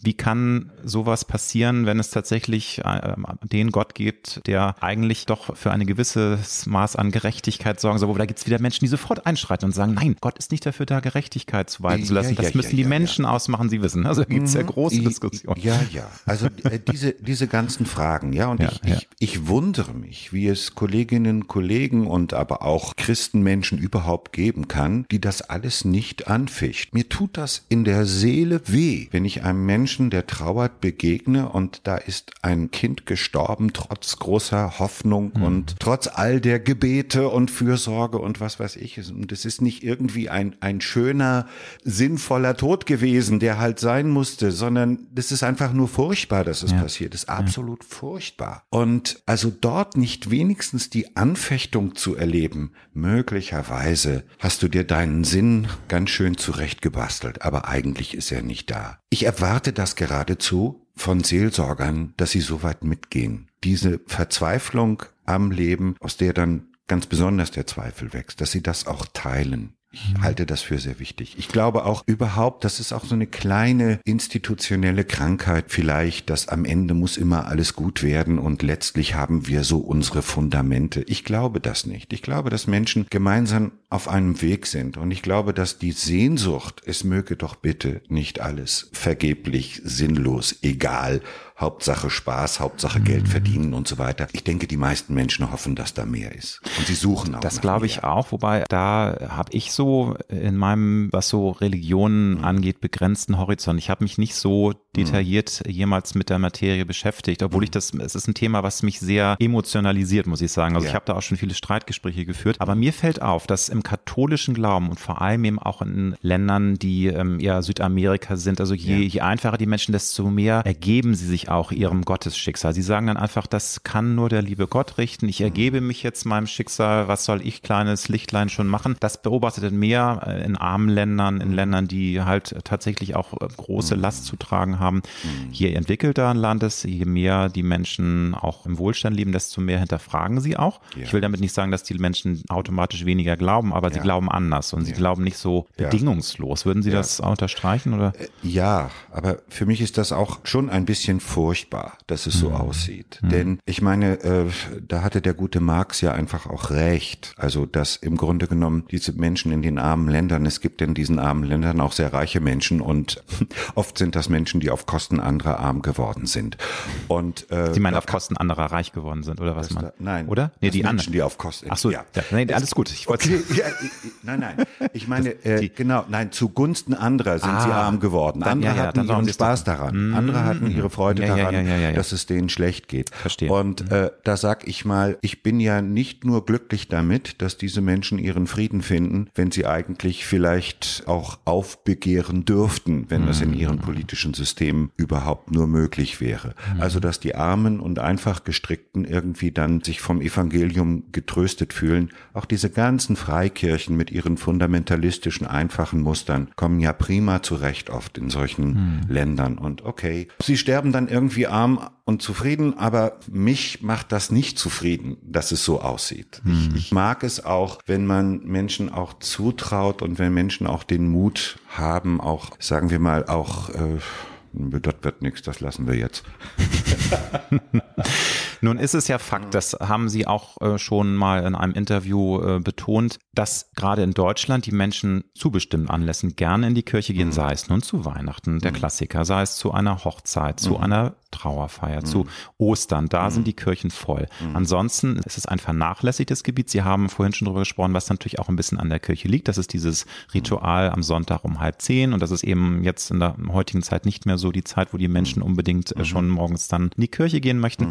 wie kann sowas passieren, wenn es tatsächlich äh, den Gott gibt, der eigentlich doch für ein gewisses Maß an Gerechtigkeit sorgen soll? Wo da gibt es wieder Menschen, die sofort einschreiten und sagen, nein, Gott ist nicht dafür da, Gerechtigkeit zu walten zu lassen. Das ja, müssen ja, die Menschen ausmachen, Sie wissen. Also da gibt es ja mhm. große Diskussionen. Ja, ja. Also äh, diese, diese ganzen Fragen, ja, und ich, ich, ich wundere mich, wie es Kolleginnen, Kollegen und aber auch Christenmenschen überhaupt geben kann, die das alles nicht anficht. Mir tut das in der Seele weh, wenn ich einem Menschen Menschen, der trauert, begegne und da ist ein Kind gestorben, trotz großer Hoffnung mhm. und trotz all der Gebete und Fürsorge und was weiß ich. Und es ist nicht irgendwie ein, ein schöner, sinnvoller Tod gewesen, der halt sein musste, sondern das ist einfach nur furchtbar, dass es ja. passiert. Ist absolut ja. furchtbar. Und also dort nicht wenigstens die Anfechtung zu erleben, möglicherweise hast du dir deinen Sinn ganz schön zurechtgebastelt, aber eigentlich ist er nicht da. Ich erwarte das geradezu von Seelsorgern, dass sie so weit mitgehen. Diese Verzweiflung am Leben, aus der dann ganz besonders der Zweifel wächst, dass sie das auch teilen. Ich halte das für sehr wichtig. Ich glaube auch überhaupt, das ist auch so eine kleine institutionelle Krankheit vielleicht, dass am Ende muss immer alles gut werden und letztlich haben wir so unsere Fundamente. Ich glaube das nicht. Ich glaube, dass Menschen gemeinsam auf einem Weg sind und ich glaube, dass die Sehnsucht, es möge doch bitte nicht alles vergeblich, sinnlos, egal Hauptsache Spaß, Hauptsache Geld mhm. verdienen und so weiter. Ich denke, die meisten Menschen hoffen, dass da mehr ist. Und sie suchen auch. Das glaube ich auch, wobei da habe ich so in meinem, was so Religionen mhm. angeht, begrenzten Horizont. Ich habe mich nicht so mhm. detailliert mhm. jemals mit der Materie beschäftigt, obwohl ich mhm. das, es ist ein Thema, was mich sehr emotionalisiert, muss ich sagen. Also ja. ich habe da auch schon viele Streitgespräche geführt. Aber mir fällt auf, dass im katholischen Glauben und vor allem eben auch in Ländern, die ähm, eher Südamerika sind, also je, ja. je einfacher die Menschen, desto mehr ergeben sie sich auch ihrem Gottesschicksal. Sie sagen dann einfach, das kann nur der liebe Gott richten. Ich ergebe mich jetzt meinem Schicksal. Was soll ich kleines Lichtlein schon machen? Das beobachtet mehr äh, in armen Ländern, in Ländern, die halt tatsächlich auch äh, große Last zu tragen haben. Je entwickelter ein Land ist, je mehr die Menschen auch im Wohlstand leben, desto mehr hinterfragen sie auch. Ja. Ich will damit nicht sagen, dass die Menschen automatisch weniger glauben, aber ja. sie glauben anders und sie glauben nicht so bedingungslos. Würden Sie das unterstreichen oder? Äh, ja, aber für mich ist das auch schon ein bisschen furchtbar, dass es so mhm. aussieht. Mhm. Denn ich meine, äh, da hatte der gute Marx ja einfach auch recht. Also, dass im Grunde genommen diese Menschen in den armen Ländern, es gibt in diesen armen Ländern auch sehr reiche Menschen und oft sind das Menschen, die auf Kosten anderer arm geworden sind. Und äh, Sie meinen auf Kosten anderer reich geworden sind oder was man? Da, nein, oder? Nee, die Menschen, anderen. die auf Kosten. Ach so, ja. ja nee, alles gut. Ich wollte. Okay, ja, nein, nein. Ich meine, äh, genau, nein, zugunsten anderer sind ah, sie arm geworden. Andere ja, hatten ihren Spaß daran. Andere hatten ihre Freude ja, daran, ja, ja, dass es denen schlecht geht. Verstehe. Und mhm. äh, da sag ich mal, ich bin ja nicht nur glücklich damit, dass diese Menschen ihren Frieden finden, wenn sie eigentlich vielleicht auch aufbegehren dürften, wenn mhm. das in mhm. ihren politischen Systemen überhaupt nur möglich wäre. Mhm. Also dass die Armen und einfach gestrickten irgendwie dann sich vom Evangelium getröstet fühlen. Auch diese ganzen Freikirchen mit ihren fundamentalistischen, einfachen Mustern kommen ja prima zurecht oft in solchen mhm. Ländern. Und okay, sie sterben dann irgendwie arm und zufrieden, aber mich macht das nicht zufrieden, dass es so aussieht. Mhm. Ich, ich, mag es auch, wenn man Menschen auch zutraut und wenn Menschen auch den Mut haben, auch, sagen wir mal, auch, äh, das wird nichts, das lassen wir jetzt. Nun ist es ja Fakt, das haben Sie auch äh, schon mal in einem Interview äh, betont, dass gerade in Deutschland die Menschen zu bestimmten Anlässen gerne in die Kirche gehen, mhm. sei es nun zu Weihnachten, der mhm. Klassiker, sei es zu einer Hochzeit, zu mhm. einer Trauerfeier, zu Ostern. Da sind die Kirchen voll. Ansonsten ist es ein vernachlässigtes Gebiet. Sie haben vorhin schon darüber gesprochen, was natürlich auch ein bisschen an der Kirche liegt. Das ist dieses Ritual am Sonntag um halb zehn und das ist eben jetzt in der heutigen Zeit nicht mehr so die Zeit, wo die Menschen unbedingt äh, schon morgens dann in die Kirche gehen möchten.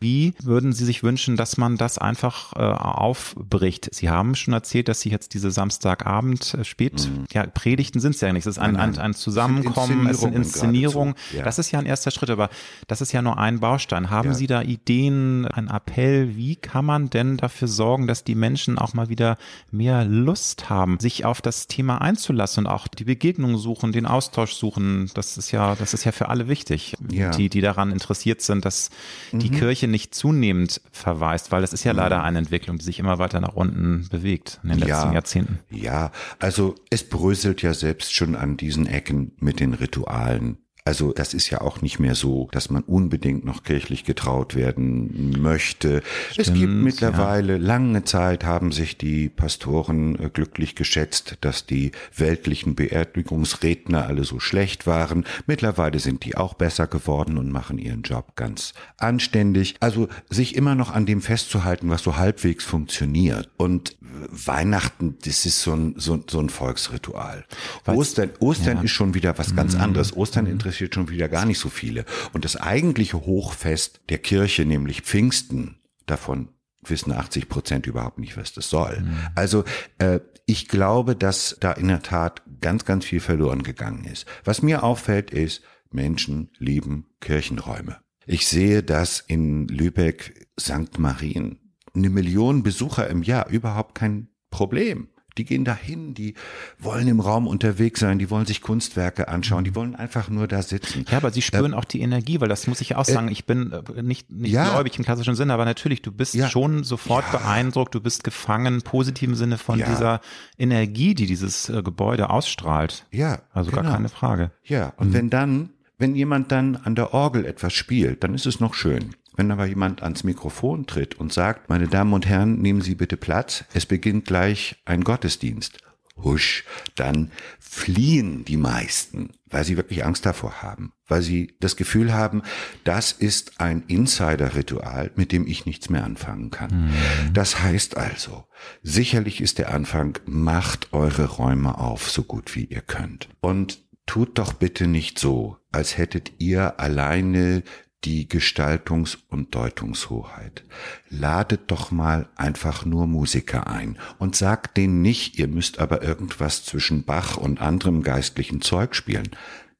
Wie würden Sie sich wünschen, dass man das einfach äh, aufbricht? Sie haben schon erzählt, dass sie jetzt diese Samstagabend äh, spät, mhm. ja, Predigten sind es ja nicht. Es ist ein, ein, ein Zusammenkommen, es sind Inszenierungen. Ja. Das ist ja ein erster Schritt, aber das ist ja nur ein Baustein. Haben ja. Sie da Ideen, ein Appell? Wie kann man denn dafür sorgen, dass die Menschen auch mal wieder mehr Lust haben, sich auf das Thema einzulassen und auch die Begegnung suchen, den Austausch suchen? Das ist ja, das ist ja für alle wichtig, ja. die, die daran interessiert sind, dass mhm. die Kirche nicht zunehmend verweist, weil das ist ja mhm. leider eine Entwicklung, die sich immer weiter nach unten bewegt in den letzten Jahrzehnten. Ja, also es bröselt ja selbst schon an diesen Ecken mit den Ritualen. Also das ist ja auch nicht mehr so, dass man unbedingt noch kirchlich getraut werden möchte. Stimmt, es gibt mittlerweile, ja. lange Zeit haben sich die Pastoren äh, glücklich geschätzt, dass die weltlichen Beerdigungsredner alle so schlecht waren. Mittlerweile sind die auch besser geworden und machen ihren Job ganz anständig. Also sich immer noch an dem festzuhalten, was so halbwegs funktioniert. Und Weihnachten, das ist so ein, so, so ein Volksritual. Weiß, Ostern, Ostern ja. ist schon wieder was ganz mhm. anderes. Ostern mhm. Interessiert schon wieder gar nicht so viele. Und das eigentliche Hochfest der Kirche, nämlich Pfingsten, davon wissen 80 Prozent überhaupt nicht, was das soll. Mhm. Also äh, ich glaube, dass da in der Tat ganz, ganz viel verloren gegangen ist. Was mir auffällt, ist, Menschen lieben Kirchenräume. Ich sehe das in Lübeck, St. Marien, eine Million Besucher im Jahr überhaupt kein Problem. Die gehen dahin, die wollen im Raum unterwegs sein, die wollen sich Kunstwerke anschauen, die wollen einfach nur da sitzen. Ja, aber sie spüren äh, auch die Energie, weil das muss ich ja auch sagen, äh, ich bin äh, nicht, nicht ja, gläubig im klassischen Sinne, aber natürlich, du bist ja, schon sofort ja, beeindruckt, du bist gefangen, positiven Sinne von dieser Energie, die dieses äh, Gebäude ausstrahlt. Ja. Also genau. gar keine Frage. Ja, und mhm. wenn dann, wenn jemand dann an der Orgel etwas spielt, dann ist es noch schön. Wenn aber jemand ans Mikrofon tritt und sagt, meine Damen und Herren, nehmen Sie bitte Platz, es beginnt gleich ein Gottesdienst. Husch, dann fliehen die meisten, weil sie wirklich Angst davor haben, weil sie das Gefühl haben, das ist ein Insider-Ritual, mit dem ich nichts mehr anfangen kann. Mhm. Das heißt also, sicherlich ist der Anfang, macht eure Räume auf, so gut wie ihr könnt. Und tut doch bitte nicht so, als hättet ihr alleine die Gestaltungs- und Deutungshoheit. Ladet doch mal einfach nur Musiker ein und sagt denen nicht, ihr müsst aber irgendwas zwischen Bach und anderem geistlichen Zeug spielen.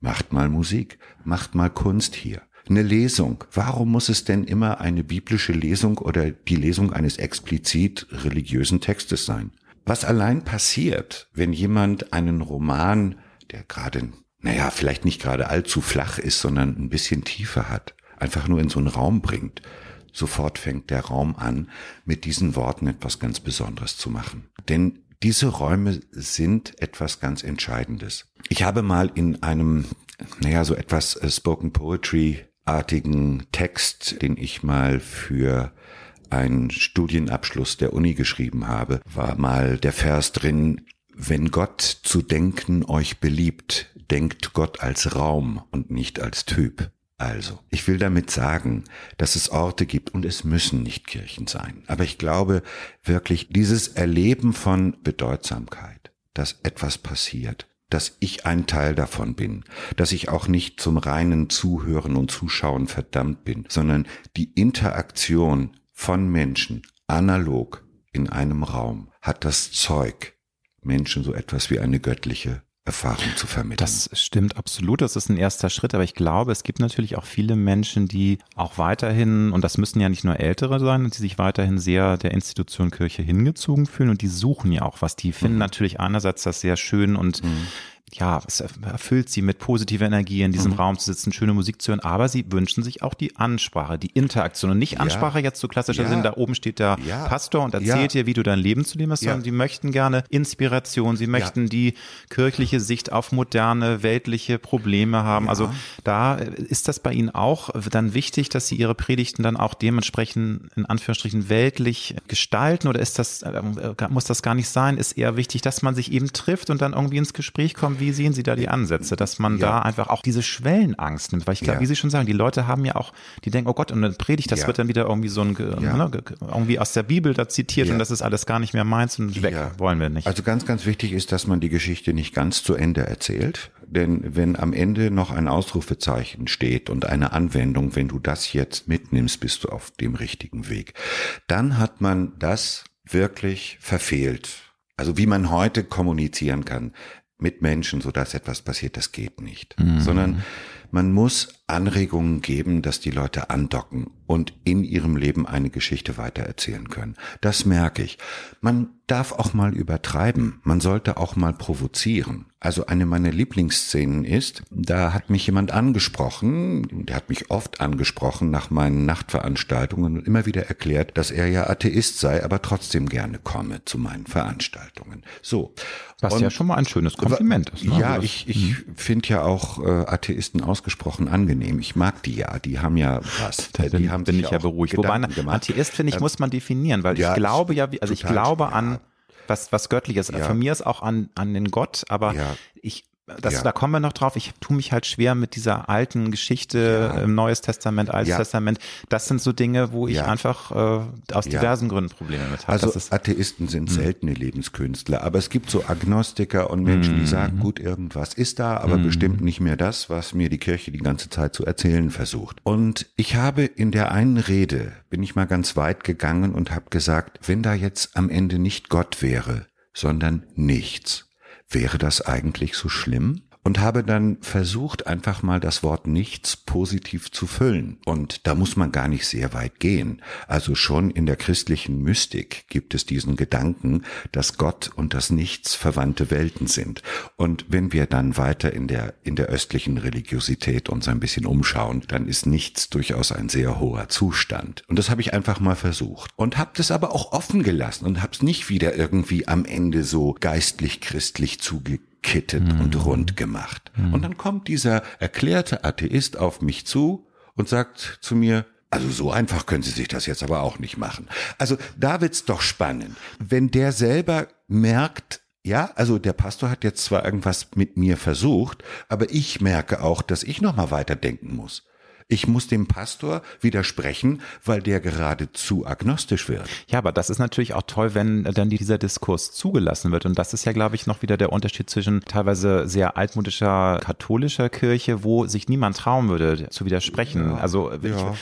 Macht mal Musik, macht mal Kunst hier. Eine Lesung. Warum muss es denn immer eine biblische Lesung oder die Lesung eines explizit religiösen Textes sein? Was allein passiert, wenn jemand einen Roman, der gerade, naja, vielleicht nicht gerade allzu flach ist, sondern ein bisschen tiefer hat, einfach nur in so einen Raum bringt, sofort fängt der Raum an, mit diesen Worten etwas ganz Besonderes zu machen. Denn diese Räume sind etwas ganz Entscheidendes. Ich habe mal in einem, naja, so etwas äh, Spoken Poetry artigen Text, den ich mal für einen Studienabschluss der Uni geschrieben habe, war mal der Vers drin, wenn Gott zu denken euch beliebt, denkt Gott als Raum und nicht als Typ. Also, ich will damit sagen, dass es Orte gibt und es müssen nicht Kirchen sein. Aber ich glaube wirklich, dieses Erleben von Bedeutsamkeit, dass etwas passiert, dass ich ein Teil davon bin, dass ich auch nicht zum reinen Zuhören und Zuschauen verdammt bin, sondern die Interaktion von Menschen analog in einem Raum hat das Zeug, Menschen so etwas wie eine göttliche Erfahrung zu vermitteln. Das stimmt absolut. Das ist ein erster Schritt. Aber ich glaube, es gibt natürlich auch viele Menschen, die auch weiterhin, und das müssen ja nicht nur Ältere sein, die sich weiterhin sehr der Institution Kirche hingezogen fühlen und die suchen ja auch was. Die finden mhm. natürlich einerseits das sehr schön und mhm ja, es erfüllt sie mit positiver Energie, in diesem mhm. Raum zu sitzen, schöne Musik zu hören, aber sie wünschen sich auch die Ansprache, die Interaktion und nicht Ansprache ja. jetzt so klassischer ja. Sinn, da oben steht der ja. Pastor und erzählt dir, wie du dein Leben zu leben hast, sondern die möchten gerne Inspiration, sie möchten die kirchliche Sicht auf moderne, weltliche Probleme haben. Also da ist das bei Ihnen auch dann wichtig, dass Sie Ihre Predigten dann auch dementsprechend in Anführungsstrichen weltlich gestalten oder ist das, äh, muss das gar nicht sein? Ist eher wichtig, dass man sich eben trifft und dann irgendwie ins Gespräch kommt, wie sehen Sie da die Ansätze, dass man ja. da einfach auch diese Schwellenangst nimmt? Weil ich glaube, ja. wie Sie schon sagen, die Leute haben ja auch, die denken, oh Gott, und eine Predigt, das ja. wird dann wieder irgendwie so ein, ne, irgendwie aus der Bibel da zitiert und das ist alles gar nicht mehr meins und weg, wollen wir nicht. Also ganz, ganz wichtig ist, dass man die Geschichte nicht ganz zu Ende erzählt. Denn wenn am Ende noch ein Ausrufezeichen steht und eine Anwendung, wenn du das jetzt mitnimmst, bist du auf dem richtigen Weg. Dann hat man das wirklich verfehlt Also wie man heute kommunizieren kann mit Menschen, so dass etwas passiert, das geht nicht. Mhm. Sondern man muss Anregungen geben, dass die Leute andocken und in ihrem Leben eine Geschichte weitererzählen können. Das merke ich. Man darf auch mal übertreiben. Man sollte auch mal provozieren. Also eine meiner Lieblingsszenen ist, da hat mich jemand angesprochen, der hat mich oft angesprochen nach meinen Nachtveranstaltungen und immer wieder erklärt, dass er ja Atheist sei, aber trotzdem gerne komme zu meinen Veranstaltungen. So. Was und, ja schon mal ein schönes Kompliment ist. Ne? Ja, also ich, ich hm. finde ja auch äh, Atheisten ausgesprochen angenehm. Ich mag die ja, die haben ja was. Da die haben bin ich ja beruhigt. Wobei Atheist, finde ich, ähm, muss man definieren, weil ja, ich glaube ja, also ich glaube an was, was Göttliches. Ja. Von mir ist auch an, an den Gott, aber ja. ich das, ja. da kommen wir noch drauf. Ich tue mich halt schwer mit dieser alten Geschichte ja. im Neues Testament, Altes ja. Testament. Das sind so Dinge, wo ich einfach äh, aus diversen Gründen Probleme mit habe. Also Atheisten sind mh. seltene Lebenskünstler, aber es gibt so Agnostiker und Menschen, die sagen, gut, irgendwas ist da, aber mh. bestimmt nicht mehr das, was mir die Kirche die ganze Zeit zu erzählen versucht. Und ich habe in der einen Rede, bin ich mal ganz weit gegangen und habe gesagt, wenn da jetzt am Ende nicht Gott wäre, sondern nichts, wäre das eigentlich so schlimm? Und habe dann versucht, einfach mal das Wort nichts positiv zu füllen. Und da muss man gar nicht sehr weit gehen. Also schon in der christlichen Mystik gibt es diesen Gedanken, dass Gott und das Nichts verwandte Welten sind. Und wenn wir dann weiter in der, in der östlichen Religiosität uns ein bisschen umschauen, dann ist nichts durchaus ein sehr hoher Zustand. Und das habe ich einfach mal versucht. Und habe das aber auch offen gelassen und habe es nicht wieder irgendwie am Ende so geistlich-christlich zugegeben gekittet mhm. und rund gemacht. Mhm. Und dann kommt dieser erklärte Atheist auf mich zu und sagt zu mir, also so einfach können Sie sich das jetzt aber auch nicht machen. Also da wird's doch spannend. Wenn der selber merkt, ja, also der Pastor hat jetzt zwar irgendwas mit mir versucht, aber ich merke auch, dass ich noch mal weiterdenken muss. Ich muss dem Pastor widersprechen, weil der gerade zu agnostisch wird. Ja, aber das ist natürlich auch toll, wenn dann dieser Diskurs zugelassen wird. Und das ist ja, glaube ich, noch wieder der Unterschied zwischen teilweise sehr altmodischer katholischer Kirche, wo sich niemand trauen würde zu widersprechen. Ja, also ja.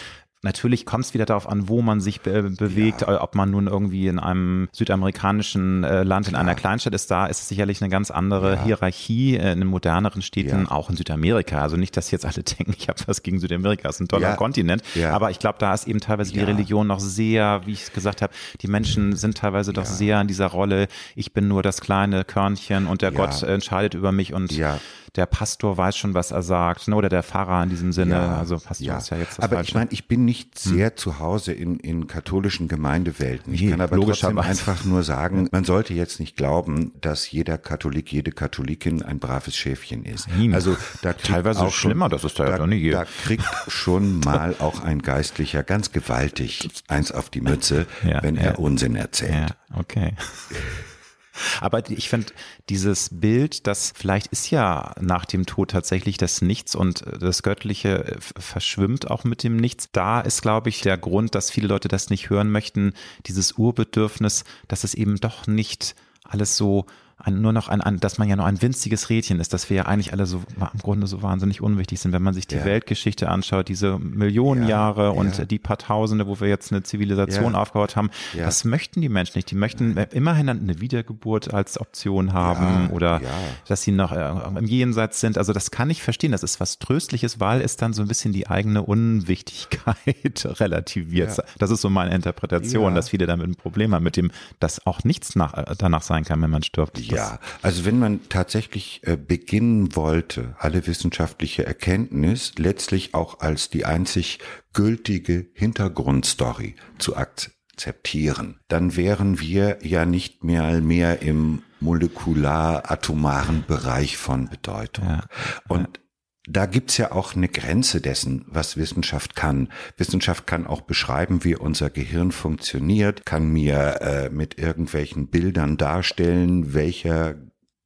Ich, Natürlich kommt es wieder darauf an, wo man sich be bewegt, ja. ob man nun irgendwie in einem südamerikanischen äh, Land, in ja. einer Kleinstadt ist, da ist es sicherlich eine ganz andere ja. Hierarchie äh, in den moderneren Städten, auch in Südamerika. Also nicht, dass jetzt alle denken, ich habe was gegen Südamerika, es ist ein toller Kontinent. Aber ich glaube, da ist eben teilweise die Religion noch sehr, wie ich gesagt habe, die Menschen sind teilweise doch sehr in dieser Rolle, ich bin nur das kleine Körnchen und der Gott entscheidet über mich und der Pastor weiß schon, was er sagt, ne? oder der Pfarrer in diesem Sinne. Also Pastor ja. ist ja jetzt das Aber Falsche. ich meine, ich bin nicht hm. sehr hm. zu Hause in, in katholischen Gemeindewelten. Ich nee, kann aber trotzdem einfach nur sagen, man sollte jetzt nicht glauben, dass jeder Katholik, jede Katholikin ein braves Schäfchen ist. Nein. Also da teilweise auch schlimmer, das ist da, da ja nicht hier. Da kriegt schon mal auch ein Geistlicher ganz gewaltig eins auf die Mütze, ja, wenn er Unsinn erzählt. Ja, okay. Aber ich finde dieses Bild, das vielleicht ist ja nach dem Tod tatsächlich das Nichts und das Göttliche verschwimmt auch mit dem Nichts. Da ist, glaube ich, der Grund, dass viele Leute das nicht hören möchten, dieses Urbedürfnis, dass es eben doch nicht alles so ein, nur noch ein, ein, dass man ja nur ein winziges Rädchen ist, dass wir ja eigentlich alle so im Grunde so wahnsinnig unwichtig sind, wenn man sich die ja. Weltgeschichte anschaut, diese Millionen ja, Jahre ja. und die paar Tausende, wo wir jetzt eine Zivilisation aufgebaut haben. Das möchten die Menschen nicht. Die möchten immerhin eine Wiedergeburt als Option haben oder dass sie noch äh, im Jenseits sind. Also das kann ich verstehen. Das ist was Tröstliches, weil es dann so ein bisschen die eigene Unwichtigkeit relativiert. Das ist so meine Interpretation, dass viele damit ein Problem haben mit dem, dass auch nichts nach, äh, danach sein kann, wenn man stirbt. Ja, also wenn man tatsächlich äh, beginnen wollte, alle wissenschaftliche Erkenntnis letztlich auch als die einzig gültige Hintergrundstory zu akzeptieren, dann wären wir ja nicht mehr mehr im molekular-atomaren Bereich von Bedeutung. Ja, Und da gibt's ja auch eine Grenze dessen, was Wissenschaft kann. Wissenschaft kann auch beschreiben, wie unser Gehirn funktioniert, kann mir äh, mit irgendwelchen Bildern darstellen, welcher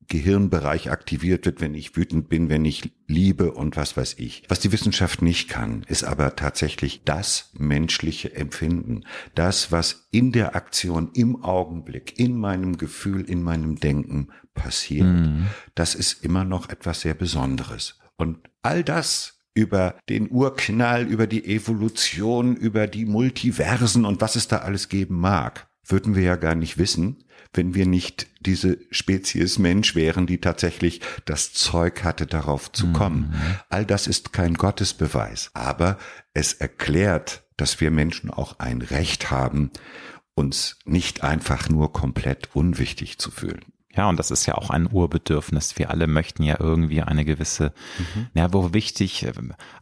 Gehirnbereich aktiviert wird, wenn ich wütend bin, wenn ich liebe und was weiß ich. Was die Wissenschaft nicht kann, ist aber tatsächlich das menschliche Empfinden. Das, was in der Aktion, im Augenblick, in meinem Gefühl, in meinem Denken passiert. Mhm. Das ist immer noch etwas sehr Besonderes. Und all das über den Urknall, über die Evolution, über die Multiversen und was es da alles geben mag, würden wir ja gar nicht wissen, wenn wir nicht diese Spezies Mensch wären, die tatsächlich das Zeug hatte, darauf zu kommen. Mhm. All das ist kein Gottesbeweis, aber es erklärt, dass wir Menschen auch ein Recht haben, uns nicht einfach nur komplett unwichtig zu fühlen. Ja, und das ist ja auch ein Urbedürfnis. Wir alle möchten ja irgendwie eine gewisse, mhm. ja, wo wichtig,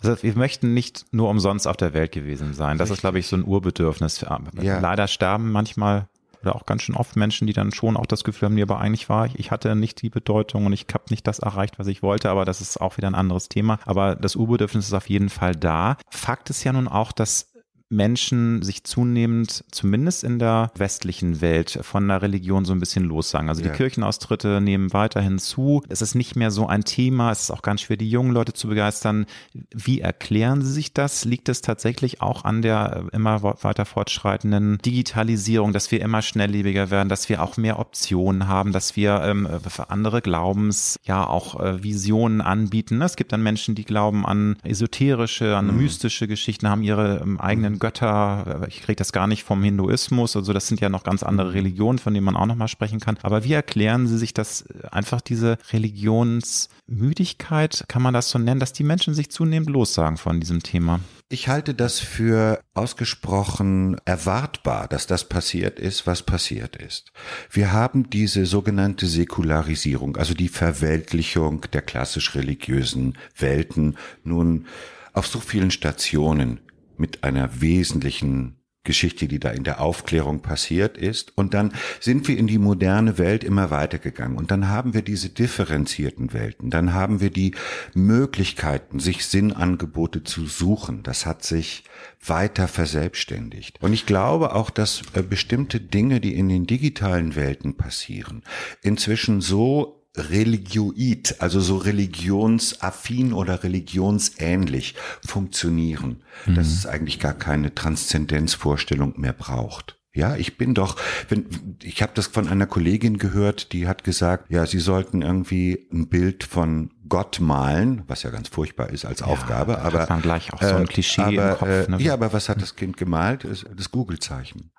also wir möchten nicht nur umsonst auf der Welt gewesen sein. Das Richtig. ist, glaube ich, so ein Urbedürfnis. Ja. Leider sterben manchmal oder auch ganz schön oft Menschen, die dann schon auch das Gefühl haben, nee, aber eigentlich war ich, ich hatte nicht die Bedeutung und ich habe nicht das erreicht, was ich wollte, aber das ist auch wieder ein anderes Thema. Aber das Urbedürfnis ist auf jeden Fall da. Fakt ist ja nun auch, dass Menschen sich zunehmend, zumindest in der westlichen Welt, von der Religion so ein bisschen lossagen. Also die ja. Kirchenaustritte nehmen weiterhin zu. Es ist nicht mehr so ein Thema. Es ist auch ganz schwer, die jungen Leute zu begeistern. Wie erklären Sie sich das? Liegt es tatsächlich auch an der immer weiter fortschreitenden Digitalisierung, dass wir immer schnelllebiger werden, dass wir auch mehr Optionen haben, dass wir ähm, für andere Glaubens ja auch äh, Visionen anbieten? Es gibt dann Menschen, die glauben an esoterische, an mhm. mystische Geschichten, haben ihre ähm, eigenen Götter, ich kriege das gar nicht vom Hinduismus, also das sind ja noch ganz andere. Religionen, von denen man auch nochmal sprechen kann. Aber wie erklären Sie sich das einfach diese Religionsmüdigkeit, kann man das so nennen, dass die Menschen sich zunehmend lossagen von diesem Thema? Ich halte das für ausgesprochen erwartbar, dass das passiert ist, was passiert ist. Wir haben diese sogenannte Säkularisierung, also die Verweltlichung der klassisch religiösen Welten nun auf so vielen Stationen mit einer wesentlichen Geschichte, die da in der Aufklärung passiert ist. Und dann sind wir in die moderne Welt immer weitergegangen. Und dann haben wir diese differenzierten Welten. Dann haben wir die Möglichkeiten, sich Sinnangebote zu suchen. Das hat sich weiter verselbstständigt. Und ich glaube auch, dass äh, bestimmte Dinge, die in den digitalen Welten passieren, inzwischen so religioid, also so religionsaffin oder religionsähnlich funktionieren, mhm. dass es eigentlich gar keine Transzendenzvorstellung mehr braucht. Ja, ich bin doch, wenn ich habe das von einer Kollegin gehört, die hat gesagt, ja, sie sollten irgendwie ein Bild von Gott malen, was ja ganz furchtbar ist als ja, Aufgabe, aber hat man gleich auch so ein äh, Klischee äh, aber, im Kopf. Ne? Ja, aber was hat das Kind gemalt? Das, das Google-Zeichen.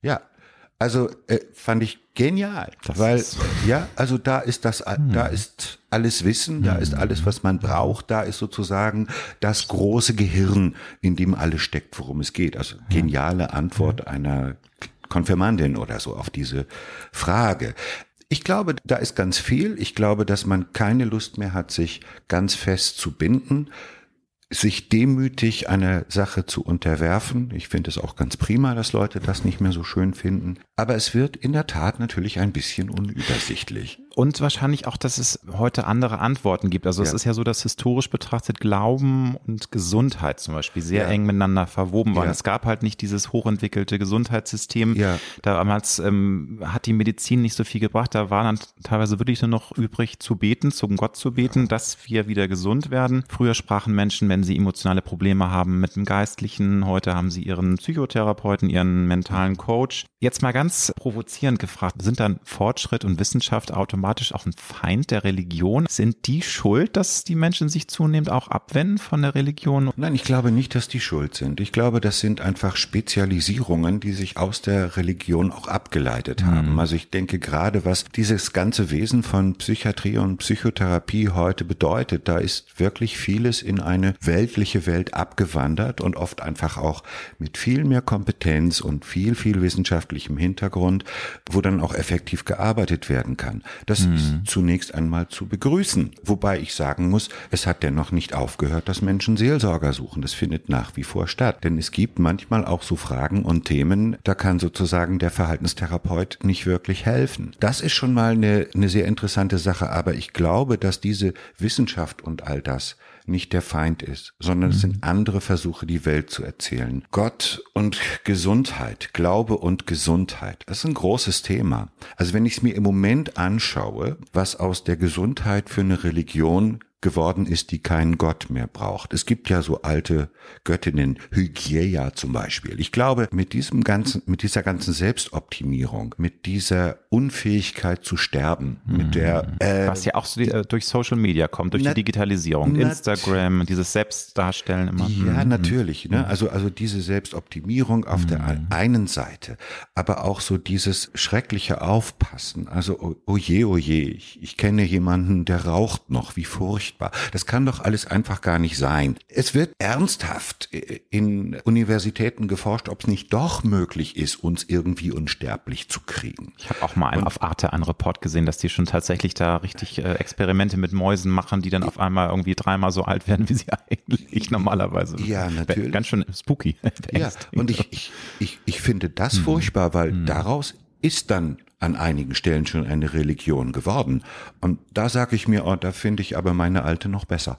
Ja, also äh, fand ich genial, das weil ja, also da ist das, hm. da ist alles Wissen, da ist hm. alles, was man braucht, da ist sozusagen das große Gehirn, in dem alles steckt, worum es geht. Also geniale Antwort einer Konfirmandin oder so auf diese Frage. Ich glaube, da ist ganz viel. Ich glaube, dass man keine Lust mehr hat, sich ganz fest zu binden sich demütig einer Sache zu unterwerfen. Ich finde es auch ganz prima, dass Leute das nicht mehr so schön finden. Aber es wird in der Tat natürlich ein bisschen unübersichtlich. Und wahrscheinlich auch, dass es heute andere Antworten gibt. Also ja. es ist ja so, dass historisch betrachtet Glauben und Gesundheit zum Beispiel sehr ja. eng miteinander verwoben waren. Ja. Es gab halt nicht dieses hochentwickelte Gesundheitssystem. Ja. Damals ähm, hat die Medizin nicht so viel gebracht. Da war dann teilweise wirklich nur noch übrig zu beten, zum Gott zu beten, dass wir wieder gesund werden. Früher sprachen Menschen, wenn sie emotionale Probleme haben, mit dem Geistlichen. Heute haben sie ihren Psychotherapeuten, ihren mentalen Coach. Jetzt mal ganz provozierend gefragt, sind dann Fortschritt und Wissenschaft automatisch automatisch auch ein Feind der Religion? Sind die schuld, dass die Menschen sich zunehmend auch abwenden von der Religion? Nein, ich glaube nicht, dass die schuld sind. Ich glaube, das sind einfach Spezialisierungen, die sich aus der Religion auch abgeleitet haben. Mhm. Also ich denke gerade, was dieses ganze Wesen von Psychiatrie und Psychotherapie heute bedeutet, da ist wirklich vieles in eine weltliche Welt abgewandert und oft einfach auch mit viel mehr Kompetenz und viel, viel wissenschaftlichem Hintergrund, wo dann auch effektiv gearbeitet werden kann. Das das mhm. ist zunächst einmal zu begrüßen. Wobei ich sagen muss, es hat dennoch nicht aufgehört, dass Menschen Seelsorger suchen. Das findet nach wie vor statt. Denn es gibt manchmal auch so Fragen und Themen, da kann sozusagen der Verhaltenstherapeut nicht wirklich helfen. Das ist schon mal eine, eine sehr interessante Sache. Aber ich glaube, dass diese Wissenschaft und all das nicht der Feind ist, sondern es sind mhm. andere Versuche, die Welt zu erzählen. Gott und Gesundheit, Glaube und Gesundheit, das ist ein großes Thema. Also wenn ich es mir im Moment anschaue, was aus der Gesundheit für eine Religion geworden ist, die keinen Gott mehr braucht. Es gibt ja so alte Göttinnen, Hygieia zum Beispiel. Ich glaube, mit diesem ganzen, mit dieser ganzen Selbstoptimierung, mit dieser Unfähigkeit zu sterben, mhm. mit der äh, was ja auch so die, äh, durch Social Media kommt, durch die Digitalisierung, Instagram, dieses Selbstdarstellen immer. Ja, mhm. natürlich. Ne? Also also diese Selbstoptimierung auf mhm. der einen Seite, aber auch so dieses schreckliche Aufpassen. Also oh, oh je, oh je, ich, ich kenne jemanden, der raucht noch, wie furchtbar furchtbar. Das kann doch alles einfach gar nicht sein. Es wird ernsthaft in Universitäten geforscht, ob es nicht doch möglich ist, uns irgendwie unsterblich zu kriegen. Ich habe auch mal Und, auf Arte einen Report gesehen, dass die schon tatsächlich da richtig äh, Experimente mit Mäusen machen, die dann auf einmal irgendwie dreimal so alt werden, wie sie eigentlich normalerweise Ja, natürlich. Ganz schön spooky. Ja, und ich, ich, ich, ich finde das mhm. furchtbar, weil mhm. daraus ist dann an einigen Stellen schon eine Religion geworden. Und da sage ich mir, oh, da finde ich aber meine alte noch besser.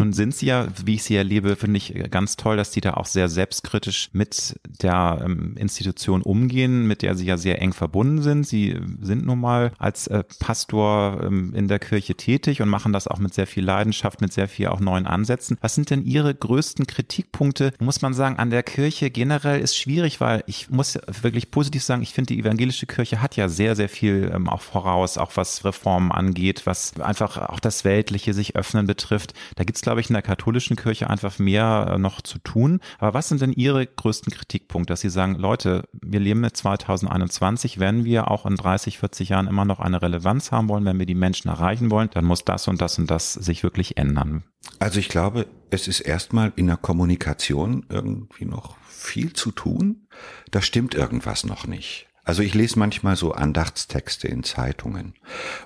Nun sind sie ja, wie ich sie erlebe, finde ich ganz toll, dass die da auch sehr selbstkritisch mit der ähm, Institution umgehen, mit der sie ja sehr eng verbunden sind. Sie sind nun mal als äh, Pastor ähm, in der Kirche tätig und machen das auch mit sehr viel Leidenschaft, mit sehr viel auch neuen Ansätzen. Was sind denn Ihre größten Kritikpunkte? Muss man sagen, an der Kirche generell ist schwierig, weil ich muss wirklich positiv sagen, ich finde, die evangelische Kirche hat ja sehr, sehr viel ähm, auch voraus, auch was Reformen angeht, was einfach auch das Weltliche sich öffnen betrifft. Da gibt es, glaube ich, in der katholischen Kirche einfach mehr äh, noch zu tun. Aber was sind denn Ihre größten Kritikpunkte, dass Sie sagen, Leute, wir leben mit 2021, wenn wir auch in 30, 40 Jahren immer noch eine Relevanz haben wollen, wenn wir die Menschen erreichen wollen, dann muss das und das und das sich wirklich ändern. Also ich glaube, es ist erstmal in der Kommunikation irgendwie noch viel zu tun. Da stimmt irgendwas noch nicht. Also ich lese manchmal so Andachtstexte in Zeitungen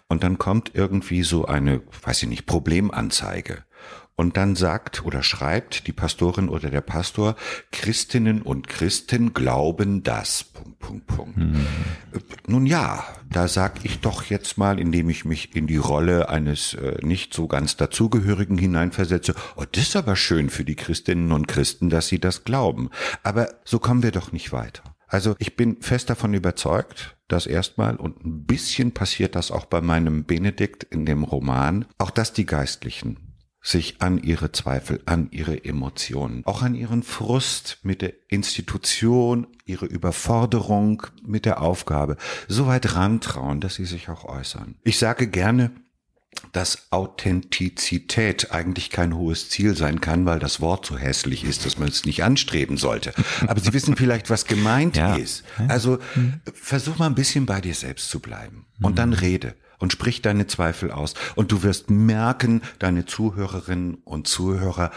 und dann kommt irgendwie so eine, weiß ich nicht, Problemanzeige und dann sagt oder schreibt die Pastorin oder der Pastor, Christinnen und Christen glauben das. Punkt, Punkt, Punkt. Mhm. Nun ja, da sag ich doch jetzt mal, indem ich mich in die Rolle eines äh, nicht so ganz dazugehörigen hineinversetze, oh, das ist aber schön für die Christinnen und Christen, dass sie das glauben. Aber so kommen wir doch nicht weiter. Also ich bin fest davon überzeugt, dass erstmal, und ein bisschen passiert das auch bei meinem Benedikt in dem Roman, auch dass die Geistlichen sich an ihre Zweifel, an ihre Emotionen, auch an ihren Frust mit der Institution, ihre Überforderung mit der Aufgabe so weit rantrauen, dass sie sich auch äußern. Ich sage gerne, dass Authentizität eigentlich kein hohes Ziel sein kann, weil das Wort so hässlich ist, dass man es nicht anstreben sollte. Aber Sie wissen vielleicht, was gemeint ja. ist. Also versuch mal ein bisschen bei dir selbst zu bleiben und dann rede und sprich deine Zweifel aus. Und du wirst merken, deine Zuhörerinnen und Zuhörer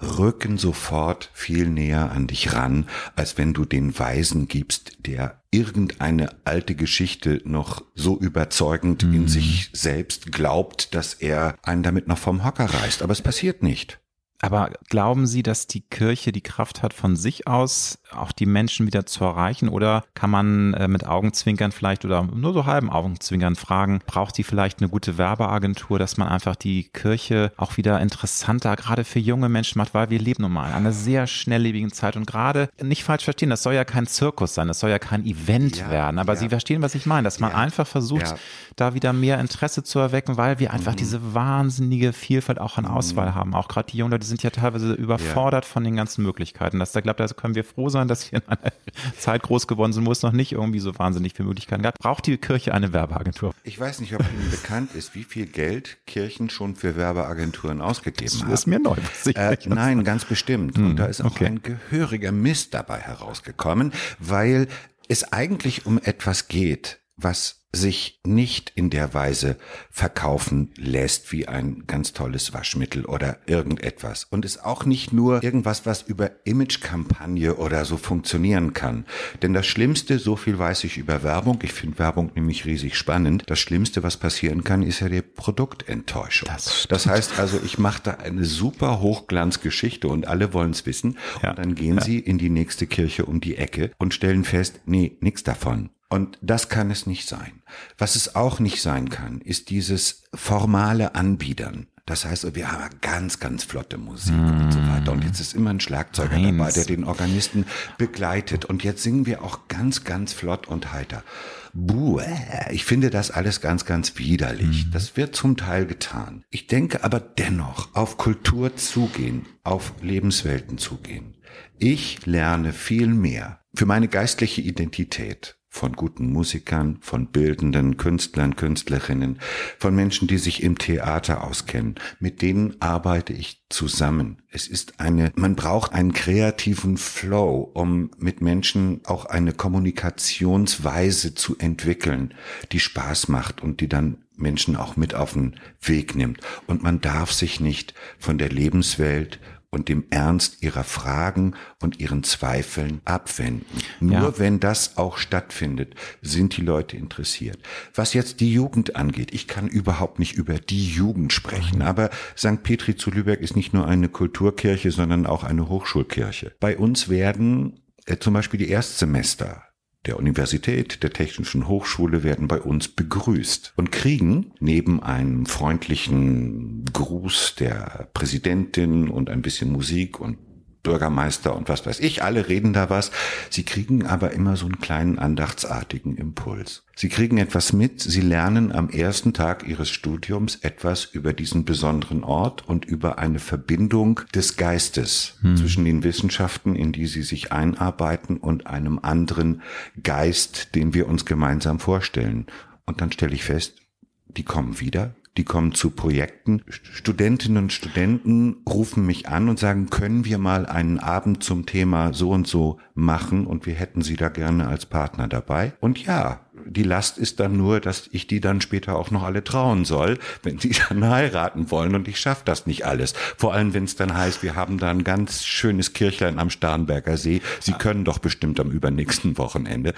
rücken sofort viel näher an dich ran, als wenn du den Weisen gibst, der irgendeine alte Geschichte noch so überzeugend mhm. in sich selbst glaubt, dass er einen damit noch vom Hocker reißt. Aber es passiert nicht. Aber glauben Sie, dass die Kirche die Kraft hat, von sich aus auch die Menschen wieder zu erreichen? Oder kann man äh, mit Augenzwinkern vielleicht oder nur so halben Augenzwinkern fragen, braucht die vielleicht eine gute Werbeagentur, dass man einfach die Kirche auch wieder interessanter, gerade für junge Menschen macht, weil wir leben nun mal in einer sehr schnelllebigen Zeit und gerade nicht falsch verstehen, das soll ja kein Zirkus sein, das soll ja kein Event ja, werden, aber ja. Sie verstehen, was ich meine, dass man ja, einfach versucht, da wieder mehr Interesse zu erwecken, weil wir einfach mhm. diese wahnsinnige Vielfalt auch an Auswahl mhm. haben. Auch gerade die jungen Leute sind sind ja teilweise überfordert ja. von den ganzen Möglichkeiten. Das, da glaube da können wir froh sein, dass wir in einer Zeit groß geworden sind, wo es noch nicht irgendwie so wahnsinnig viele Möglichkeiten gab. Braucht die Kirche eine Werbeagentur? Ich weiß nicht, ob Ihnen bekannt ist, wie viel Geld Kirchen schon für Werbeagenturen ausgegeben das haben. Das ist mir neu. Äh, nein, ganz bestimmt. Hm, Und da ist auch okay. ein gehöriger Mist dabei herausgekommen, weil es eigentlich um etwas geht, was sich nicht in der Weise verkaufen lässt wie ein ganz tolles Waschmittel oder irgendetwas. Und ist auch nicht nur irgendwas, was über Imagekampagne oder so funktionieren kann. Denn das Schlimmste, so viel weiß ich über Werbung, ich finde Werbung nämlich riesig spannend, das Schlimmste, was passieren kann, ist ja die Produktenttäuschung. Das, das heißt also, ich mache da eine super Hochglanzgeschichte und alle wollen es wissen. Ja. Und dann gehen ja. sie in die nächste Kirche um die Ecke und stellen fest, nee, nichts davon. Und das kann es nicht sein. Was es auch nicht sein kann, ist dieses formale Anbiedern. Das heißt, wir haben ganz, ganz flotte Musik mm. und so weiter. Und jetzt ist immer ein Schlagzeuger Eins. dabei, der den Organisten begleitet. Und jetzt singen wir auch ganz, ganz flott und heiter. Buh, ich finde das alles ganz, ganz widerlich. Mhm. Das wird zum Teil getan. Ich denke aber dennoch auf Kultur zugehen, auf Lebenswelten zugehen. Ich lerne viel mehr für meine geistliche Identität von guten Musikern, von bildenden Künstlern, Künstlerinnen, von Menschen, die sich im Theater auskennen. Mit denen arbeite ich zusammen. Es ist eine, man braucht einen kreativen Flow, um mit Menschen auch eine Kommunikationsweise zu entwickeln, die Spaß macht und die dann Menschen auch mit auf den Weg nimmt. Und man darf sich nicht von der Lebenswelt und dem Ernst ihrer Fragen und ihren Zweifeln abwenden. Nur ja. wenn das auch stattfindet, sind die Leute interessiert. Was jetzt die Jugend angeht, ich kann überhaupt nicht über die Jugend sprechen, aber St. Petri zu Lübeck ist nicht nur eine Kulturkirche, sondern auch eine Hochschulkirche. Bei uns werden äh, zum Beispiel die Erstsemester der Universität, der Technischen Hochschule werden bei uns begrüßt und kriegen neben einem freundlichen Gruß der Präsidentin und ein bisschen Musik und Bürgermeister und was weiß ich, alle reden da was. Sie kriegen aber immer so einen kleinen andachtsartigen Impuls. Sie kriegen etwas mit, sie lernen am ersten Tag ihres Studiums etwas über diesen besonderen Ort und über eine Verbindung des Geistes hm. zwischen den Wissenschaften, in die sie sich einarbeiten und einem anderen Geist, den wir uns gemeinsam vorstellen. Und dann stelle ich fest, die kommen wieder, die kommen zu Projekten. Studentinnen und Studenten rufen mich an und sagen, können wir mal einen Abend zum Thema so und so machen und wir hätten sie da gerne als Partner dabei. Und ja, die Last ist dann nur, dass ich die dann später auch noch alle trauen soll, wenn sie dann heiraten wollen und ich schaffe das nicht alles. Vor allem, wenn es dann heißt, wir haben da ein ganz schönes Kirchlein am Starnberger See. Sie können doch bestimmt am übernächsten Wochenende.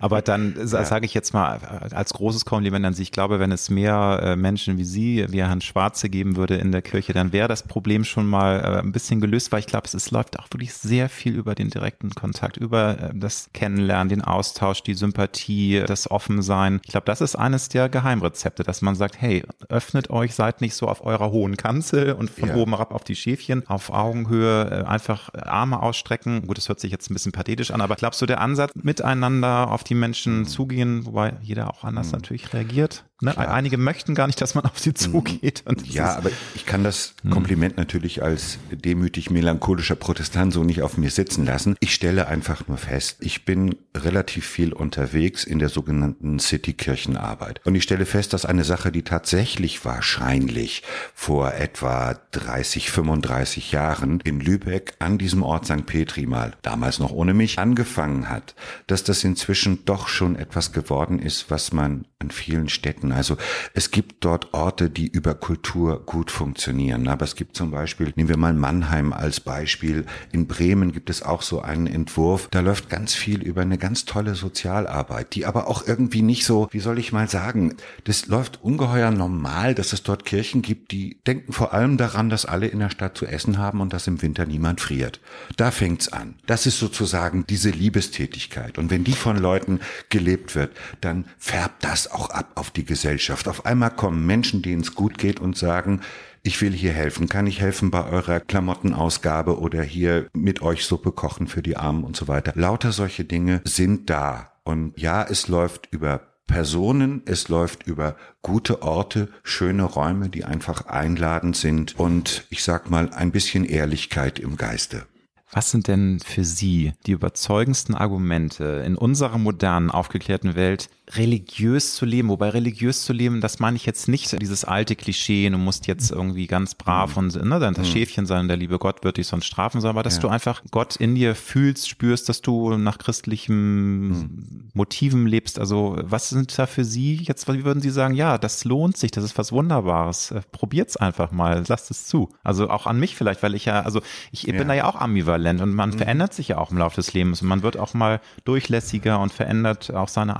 Aber dann ja. sage ich jetzt mal als großes Kompliment an Sie, ich glaube, wenn es mehr äh, Menschen wie Sie, wie Herrn Schwarze geben würde in der Kirche, dann wäre das Problem schon mal äh, ein bisschen gelöst, weil ich glaube, es, es läuft auch wirklich sehr viel über den direkten Kontakt, über äh, das Kennenlernen, den Austausch, die Sympathie, das Offensein. Ich glaube, das ist eines der Geheimrezepte, dass man sagt, hey, öffnet euch, seid nicht so auf eurer hohen Kanzel und von ja. oben herab auf die Schäfchen, auf Augenhöhe, einfach Arme ausstrecken. Gut, das hört sich jetzt ein bisschen pathetisch an, aber glaubst du, der Ansatz, miteinander auf die die Menschen mhm. zugehen, wobei jeder auch anders mhm. natürlich reagiert. Ne? Einige möchten gar nicht, dass man auf sie mhm. zugeht. ja, aber ich kann das mhm. Kompliment natürlich als demütig melancholischer Protestant so nicht auf mir sitzen lassen. Ich stelle einfach nur fest, ich bin relativ viel unterwegs in der sogenannten City-Kirchenarbeit. Und ich stelle fest, dass eine Sache, die tatsächlich wahrscheinlich vor etwa 30, 35 Jahren in Lübeck an diesem Ort St. Petri mal, damals noch ohne mich, angefangen hat, dass das inzwischen doch schon etwas geworden ist, was man an vielen Städten. Also es gibt dort Orte, die über Kultur gut funktionieren. Aber es gibt zum Beispiel, nehmen wir mal Mannheim als Beispiel. In Bremen gibt es auch so einen Entwurf. Da läuft ganz viel über eine ganz tolle Sozialarbeit, die aber auch irgendwie nicht so, wie soll ich mal sagen, das läuft ungeheuer normal, dass es dort Kirchen gibt, die denken vor allem daran, dass alle in der Stadt zu essen haben und dass im Winter niemand friert. Da fängt's an. Das ist sozusagen diese Liebestätigkeit. Und wenn die von Leuten gelebt wird, dann färbt das auch ab auf die Gesellschaft. Auf einmal kommen Menschen, denen es gut geht und sagen, ich will hier helfen. Kann ich helfen bei eurer Klamottenausgabe oder hier mit euch Suppe kochen für die Armen und so weiter. Lauter solche Dinge sind da. Und ja, es läuft über Personen, es läuft über gute Orte, schöne Räume, die einfach einladend sind und ich sag mal ein bisschen Ehrlichkeit im Geiste. Was sind denn für Sie die überzeugendsten Argumente in unserer modernen, aufgeklärten Welt, religiös zu leben? Wobei religiös zu leben, das meine ich jetzt nicht dieses alte Klischee, du musst jetzt irgendwie ganz brav und ne, dann das mhm. Schäfchen sein, der liebe Gott wird dich sonst strafen, sondern dass ja. du einfach Gott in dir fühlst, spürst, dass du nach christlichen mhm. Motiven lebst. Also was sind da für Sie jetzt, wie würden Sie sagen, ja, das lohnt sich, das ist was Wunderbares. Äh, probiert's einfach mal, lasst es zu. Also auch an mich vielleicht, weil ich ja, also ich ja. bin da ja auch ambivalent und man mhm. verändert sich ja auch im Laufe des Lebens und man wird auch mal durchlässiger und verändert auch seine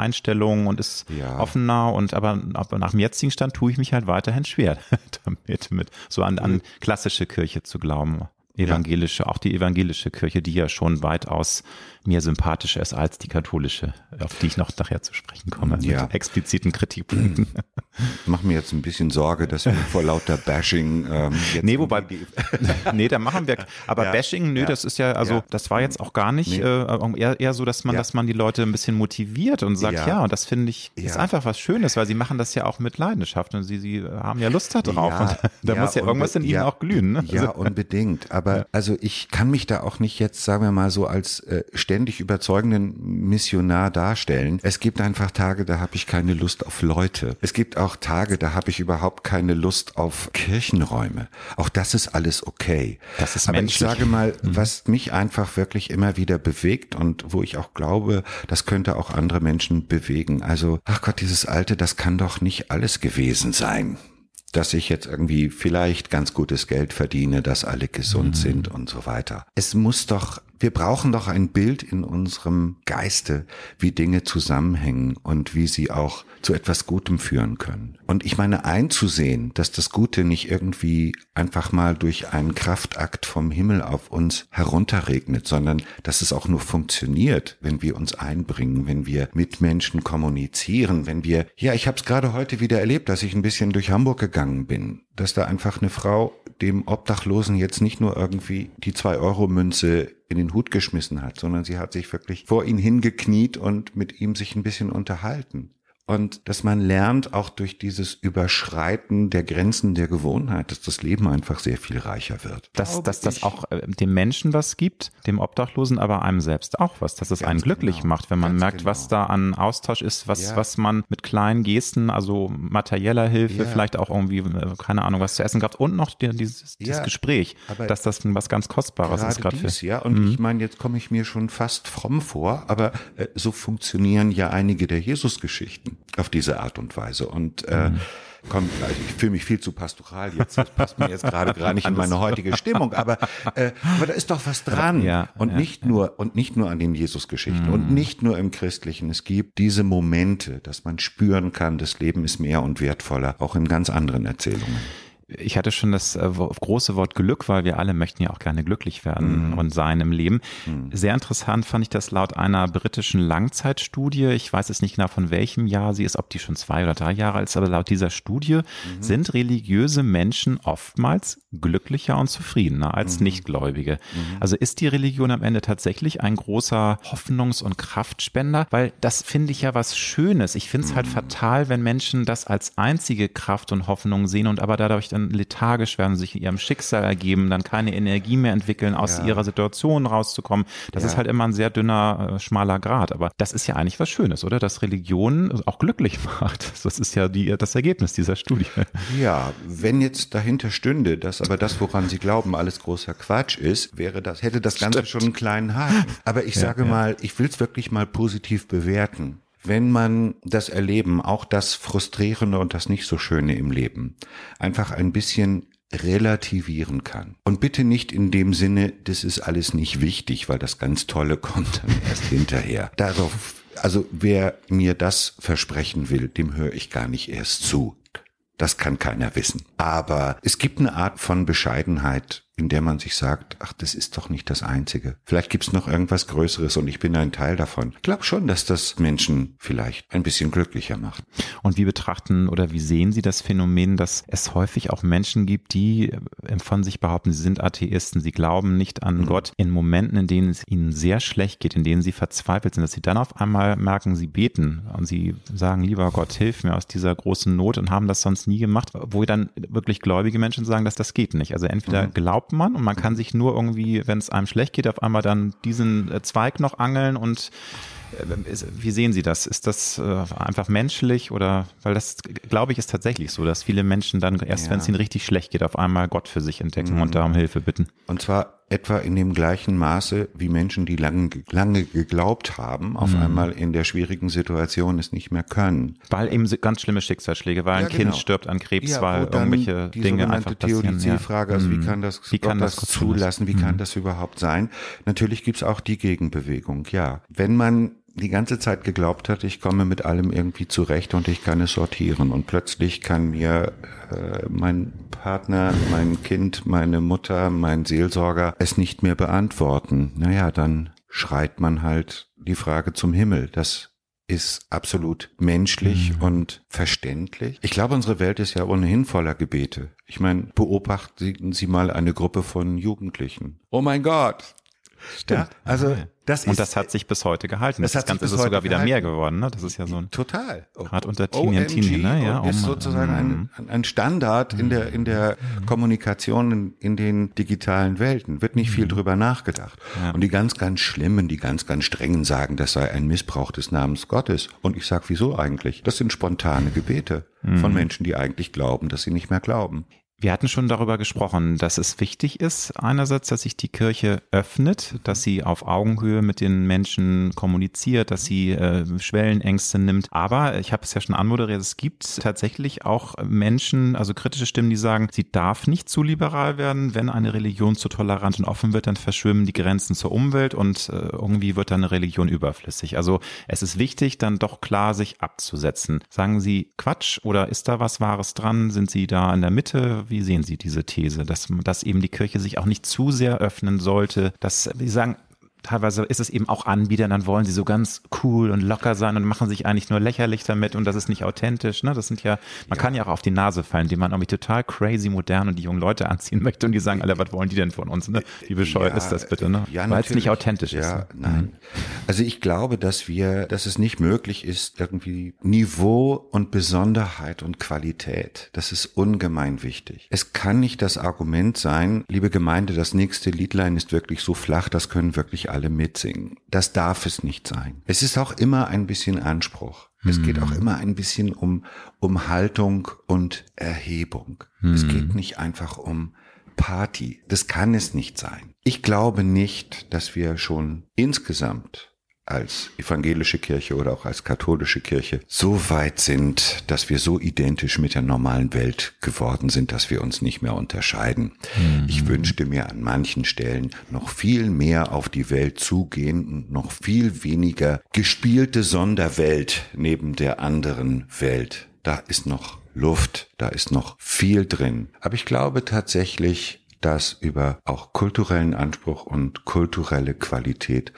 Einstellungen und ist ja. offener und aber, aber nach dem jetzigen Stand tue ich mich halt weiterhin schwer damit, mit so an, an klassische Kirche zu glauben. evangelische, auch die evangelische Kirche, die ja schon weitaus mir sympathischer ist als die katholische, auf die ich noch nachher zu sprechen komme, Ja. mit expliziten Kritikpunkten. Mach mir jetzt ein bisschen Sorge, dass wir vor lauter Bashing ähm, jetzt Nee, wobei, nee, da machen wir, aber Ja, Bashing, nö, ja, das ist ja, also das war jetzt auch gar nicht, Nee. äh, eher, eher so, dass man, dass man die Leute ein bisschen motiviert und sagt, ja, und das finde ich, ist einfach was Schönes, weil sie machen das ja auch mit Leidenschaft und sie, sie haben ja Lust da drauf Ja, und da muss ja irgendwas in ihnen auch glühen, ne? Ja, unbedingt. Aber also ich kann mich da auch nicht jetzt, sagen wir mal so, als äh, ständig überzeugenden Missionar darstellen. Es gibt einfach Tage, da habe ich keine Lust auf Leute. Es gibt auch Tage, da habe ich überhaupt keine Lust auf Kirchenräume. Auch das ist alles okay. Das ist Aber ich sage mal, was mich einfach wirklich immer wieder bewegt und wo ich auch glaube, das könnte auch andere Menschen bewegen. Also, ach Gott, dieses Alte, das kann doch nicht alles gewesen sein dass ich jetzt irgendwie vielleicht ganz gutes Geld verdiene, dass alle gesund sind und so weiter. Es muss doch, wir brauchen doch ein Bild in unserem Geiste, wie Dinge zusammenhängen und wie sie auch zu etwas Gutem führen können. Und ich meine einzusehen, dass das Gute nicht irgendwie einfach mal durch einen Kraftakt vom Himmel auf uns herunterregnet, sondern dass es auch nur funktioniert, wenn wir uns einbringen, wenn wir mit Menschen kommunizieren, wenn wir, ja, ich habe es gerade heute wieder erlebt, dass ich ein bisschen durch Hamburg gegangen bin, dass da einfach eine Frau dem Obdachlosen jetzt nicht nur irgendwie die Zwei-Euro-Münze in den Hut geschmissen hat, sondern sie hat sich wirklich vor ihn hingekniet und mit ihm sich ein bisschen unterhalten. Und dass man lernt, auch durch dieses Überschreiten der Grenzen der Gewohnheit, dass das Leben einfach sehr viel reicher wird. dass, dass das auch äh, dem Menschen was gibt, dem Obdachlosen, aber einem selbst auch was, dass es einen glücklich genau. macht, wenn man Ganz merkt, was genau. da an Austausch ist, was, Ja. was man mit kleinen Gesten, also materieller Hilfe, Ja. vielleicht auch irgendwie, äh, keine Ahnung, was zu essen gab und noch die, dieses, dieses Ja, Gespräch, aber dass das was ganz Kostbares ist Gerade gerade dies, für. ja. Und ich meine, jetzt komme ich mir schon fast fromm vor, aber äh, so funktionieren ja einige der Jesus-Geschichten auf diese Art und Weise. Und äh, komm, also ich fühle mich viel zu pastoral jetzt. Das passt mir jetzt gerade gar nicht in meine heutige Stimmung. Aber, äh, aber da ist doch was dran. Ja, und ja, nicht nur und nicht nur an den Jesus-Geschichten und nicht nur im Christlichen. Es gibt diese Momente, dass man spüren kann, das Leben ist mehr und wertvoller, auch in ganz anderen Erzählungen. Ich hatte schon das äh, große Wort Glück, weil wir alle möchten ja auch gerne glücklich werden und sein im Leben. Sehr interessant fand ich das laut einer britischen Langzeitstudie. Ich weiß jetzt nicht genau von welchem Jahr sie ist, ob die schon zwei oder drei Jahre alt ist, aber laut dieser Studie sind religiöse Menschen oftmals glücklicher und zufriedener als Nichtgläubige. Also ist die Religion am Ende tatsächlich ein großer Hoffnungs- und Kraftspender, weil das finde ich ja was Schönes. Ich finde es halt fatal, wenn Menschen das als einzige Kraft und Hoffnung sehen und aber dadurch dann lethargisch werden, sich ihrem Schicksal ergeben, dann keine Energie mehr entwickeln, aus Ja. ihrer Situation rauszukommen. Das Ja. ist halt immer ein sehr dünner, äh, schmaler Grad. Aber das ist ja eigentlich was Schönes, oder? Dass Religion auch glücklich macht. Das ist ja die, das Ergebnis dieser Studie. Ja, wenn jetzt dahinter stünde, dass aber das, woran Sie glauben, alles großer Quatsch ist, wäre das, hätte das Ganze schon einen kleinen Haken. Aber ich sage mal, ich will es wirklich mal positiv bewerten. Wenn man das Erleben, auch das Frustrierende und das nicht so Schöne im Leben, einfach ein bisschen relativieren kann. Und bitte nicht in dem Sinne, das ist alles nicht wichtig, weil das ganz Tolle kommt dann erst hinterher. Darauf, also wer mir das versprechen will, dem höre ich gar nicht erst zu. Das kann keiner wissen. Aber es gibt eine Art von Bescheidenheit, in der man sich sagt, ach, das ist doch nicht das Einzige. Vielleicht gibt's noch irgendwas Größeres und ich bin ein Teil davon. Ich glaube schon, dass das Menschen vielleicht ein bisschen glücklicher macht. Und wie betrachten oder wie sehen Sie das Phänomen, dass es häufig auch Menschen gibt, die äh, von sich behaupten, sie sind Atheisten, sie glauben nicht an Gott, in Momenten, in denen es ihnen sehr schlecht geht, in denen sie verzweifelt sind, dass sie dann auf einmal merken, sie beten und sie sagen, lieber Gott, hilf mir aus dieser großen Not und haben das sonst nie gemacht, wo dann wirklich gläubige Menschen sagen, dass das geht nicht. Also entweder glaubt man und man kann sich nur irgendwie, wenn es einem schlecht geht, auf einmal dann diesen äh, Zweig noch angeln und Wie sehen Sie das? Ist das äh, einfach menschlich oder, weil das, glaube ich, ist tatsächlich so, dass viele Menschen dann erst, Ja. wenn es ihnen richtig schlecht geht, auf einmal Gott für sich entdecken und da um Hilfe bitten. Und zwar etwa in dem gleichen Maße, wie Menschen, die lange, lange geglaubt haben, auf einmal in der schwierigen Situation es nicht mehr können. Weil eben ganz schlimme Schicksalsschläge, weil Ja, ein Kind genau. stirbt an Krebs, Ja, weil irgendwelche die Dinge einfach passieren. Ja. Theodizee-Frage, also wie kann das, Wie Gott kann das das zulassen? wie kann das überhaupt sein? Natürlich gibt's auch die Gegenbewegung, ja. Wenn man die ganze Zeit geglaubt hat, ich komme mit allem irgendwie zurecht und ich kann es sortieren. Und plötzlich kann mir äh, mein Partner, mein Kind, meine Mutter, mein Seelsorger es nicht mehr beantworten. Naja, dann schreit man halt die Frage zum Himmel. Das ist absolut menschlich mhm. und verständlich. Ich glaube, unsere Welt ist ja ohnehin voller Gebete. Ich meine, beobachten Sie mal eine Gruppe von Jugendlichen. Oh mein Gott, Stimmt. Ja, also das ist, und das hat sich bis heute gehalten. Das, das Ganze ist sogar wieder mehr geworden. Ne? Das ist ja so ein total gerade unter Teenie Teenie, ne? Ja, ist sozusagen ein, mhm. ein Standard in der in der mhm. Kommunikation in, in, den digitalen Welten. Wird nicht viel mhm. drüber nachgedacht. Ja. Und die ganz ganz schlimmen, die ganz ganz strengen sagen, das sei ein Missbrauch des Namens Gottes. Und ich sag, wieso eigentlich? Das sind spontane Gebete von Menschen, die eigentlich glauben, dass sie nicht mehr glauben. Wir hatten schon darüber gesprochen, dass es wichtig ist, einerseits, dass sich die Kirche öffnet, dass sie auf Augenhöhe mit den Menschen kommuniziert, dass sie äh, Schwellenängste nimmt. Aber ich habe es ja schon anmoderiert, es gibt tatsächlich auch Menschen, also kritische Stimmen, die sagen, sie darf nicht zu liberal werden. Wenn eine Religion zu tolerant und offen wird, dann verschwimmen die Grenzen zur Umwelt und äh, irgendwie wird dann eine Religion überflüssig. Also es ist wichtig, dann doch klar sich abzusetzen. Sagen Sie Quatsch oder ist da was Wahres dran? Sind Sie da in der Mitte? Wie sehen Sie diese These, dass, dass eben die Kirche sich auch nicht zu sehr öffnen sollte, dass, wie sagen, teilweise ist es eben auch Anbieter, dann wollen sie so ganz cool und locker sein und machen sich eigentlich nur lächerlich damit und das ist nicht authentisch. Ne? Das sind ja, man ja. kann ja auch auf die Nase fallen, indem man irgendwie total crazy modern und die jungen Leute anziehen möchte und die sagen alle, was wollen die denn von uns? Ne? Wie bescheuert ja, ist das bitte? Ne? Ja, Weil es nicht authentisch ja, ist. Ne? Nein. Mhm. Also ich glaube, dass wir, dass es nicht möglich ist, irgendwie Niveau und Besonderheit und Qualität. Das ist ungemein wichtig. Es kann nicht das Argument sein, liebe Gemeinde, das nächste Liedlein ist wirklich so flach, das können wirklich alle mitsingen. Das darf es nicht sein. Es ist auch immer ein bisschen Anspruch. Es hm. geht auch immer ein bisschen um, um Haltung und Erhebung. Hm. Es geht nicht einfach um Party. Das kann es nicht sein. Ich glaube nicht, dass wir schon insgesamt als evangelische Kirche oder auch als katholische Kirche so weit sind, dass wir so identisch mit der normalen Welt geworden sind, dass wir uns nicht mehr unterscheiden. Mhm. Ich wünschte mir an manchen Stellen noch viel mehr auf die Welt zugehen und noch viel weniger gespielte Sonderwelt neben der anderen Welt. Da ist noch Luft, da ist noch viel drin. Aber ich glaube tatsächlich, dass über auch kulturellen Anspruch und kulturelle Qualität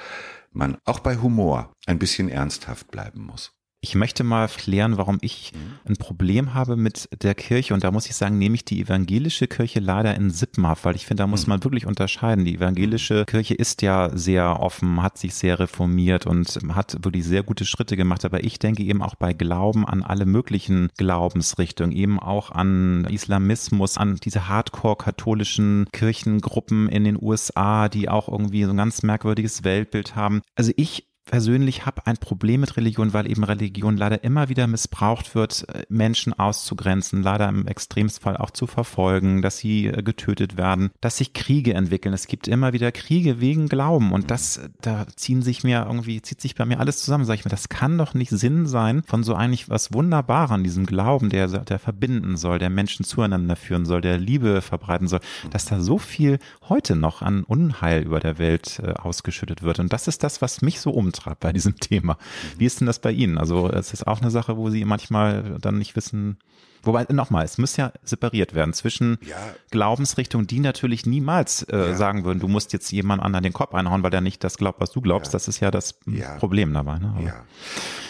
man auch bei Humor ein bisschen ernsthaft bleiben muss. Ich möchte mal klären, warum ich mhm. ein Problem habe mit der Kirche. Und da muss ich sagen, nehme ich die evangelische Kirche leider in Sippmaf, weil ich finde, da muss mhm. man wirklich unterscheiden. Die evangelische Kirche ist ja sehr offen, hat sich sehr reformiert und hat wirklich sehr gute Schritte gemacht. Aber ich denke eben auch bei Glauben an alle möglichen Glaubensrichtungen, eben auch an Islamismus, an diese hardcore-katholischen Kirchengruppen in den USA, die auch irgendwie so ein ganz merkwürdiges Weltbild haben. Also ich persönlich habe ein Problem mit Religion, weil eben Religion leider immer wieder missbraucht wird, äh, Menschen auszugrenzen, leider im Extremsfall auch zu verfolgen, dass sie äh, getötet werden, dass sich Kriege entwickeln. Es gibt immer wieder Kriege wegen Glauben und das, äh, da ziehen sich mir irgendwie, zieht sich bei mir alles zusammen. Sag ich mir, das kann doch nicht Sinn sein von so eigentlich was Wunderbares an diesem Glauben, der, der verbinden soll, der Menschen zueinander führen soll, der Liebe verbreiten soll, dass da so viel heute noch an Unheil über der Welt ausgeschüttet wird. Und das ist das, was mich so um umtreibt bei diesem Thema. Wie ist denn das bei Ihnen? Also es ist auch eine Sache, wo Sie manchmal dann nicht wissen, Wobei, nochmal, es muss ja separiert werden zwischen ja. Glaubensrichtungen, die natürlich niemals äh, ja. sagen würden, du musst jetzt jemand anderen den Kopf einhauen, weil der nicht das glaubt, was du glaubst. Ja. Das ist ja das Problem dabei. Ne? ja.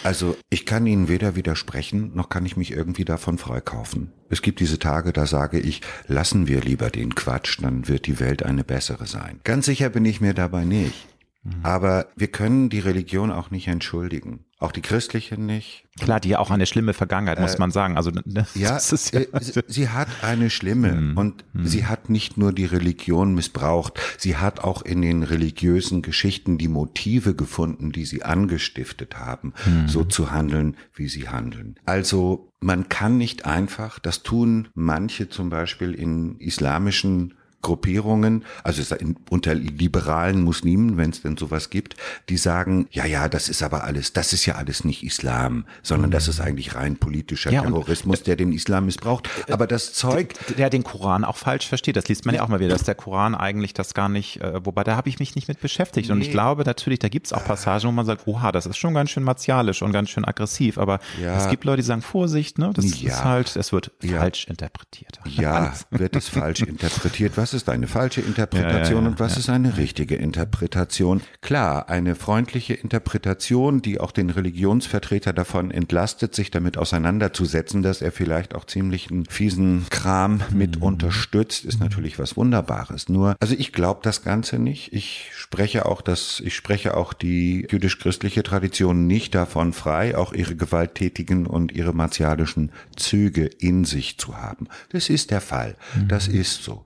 Also ich kann Ihnen weder widersprechen, noch kann ich mich irgendwie davon freikaufen. Es gibt diese Tage, da sage ich, lassen wir lieber den Quatsch, dann wird die Welt eine bessere sein. Ganz sicher bin ich mir dabei nicht. Mhm. Aber wir können die Religion auch nicht entschuldigen. Auch die christliche nicht. Klar, die ja auch eine schlimme Vergangenheit, muss äh, man sagen. Also ne, ja, ja äh, sie hat eine schlimme mm, und mm. sie hat nicht nur die Religion missbraucht, sie hat auch in den religiösen Geschichten die Motive gefunden, die sie angestiftet haben, mm. so zu handeln, wie sie handeln. Also man kann nicht einfach, das tun manche zum Beispiel in islamischen Gruppierungen, also unter liberalen Muslimen, wenn es denn sowas gibt, die sagen, ja, ja, das ist aber alles, das ist ja alles nicht Islam, sondern das ist eigentlich rein politischer ja, Terrorismus, und, der den Islam missbraucht. Aber das Zeug, der den Koran auch falsch versteht, das liest man ja auch mal wieder, dass der Koran eigentlich das gar nicht, äh, wobei da habe ich mich nicht mit beschäftigt. Nee. Und ich glaube natürlich, da gibt es auch Passagen, wo man sagt, oha, das ist schon ganz schön martialisch und ganz schön aggressiv. Aber ja. es gibt Leute, die sagen, Vorsicht, ne? Das ja. ist halt, es wird falsch interpretiert. Ja, wird es falsch interpretiert. Was ist eine falsche Interpretation und was ist eine richtige Interpretation? Klar, eine freundliche Interpretation, die auch den Religionsvertreter davon entlastet, sich damit auseinanderzusetzen, dass er vielleicht auch ziemlich einen fiesen Kram mit mhm. unterstützt, ist natürlich was Wunderbares. Nur, also ich glaube das Ganze nicht. Ich spreche auch das, ich spreche auch die jüdisch-christliche Tradition nicht davon frei, auch ihre gewalttätigen und ihre martialischen Züge in sich zu haben. Das ist der Fall. Das mhm. ist so.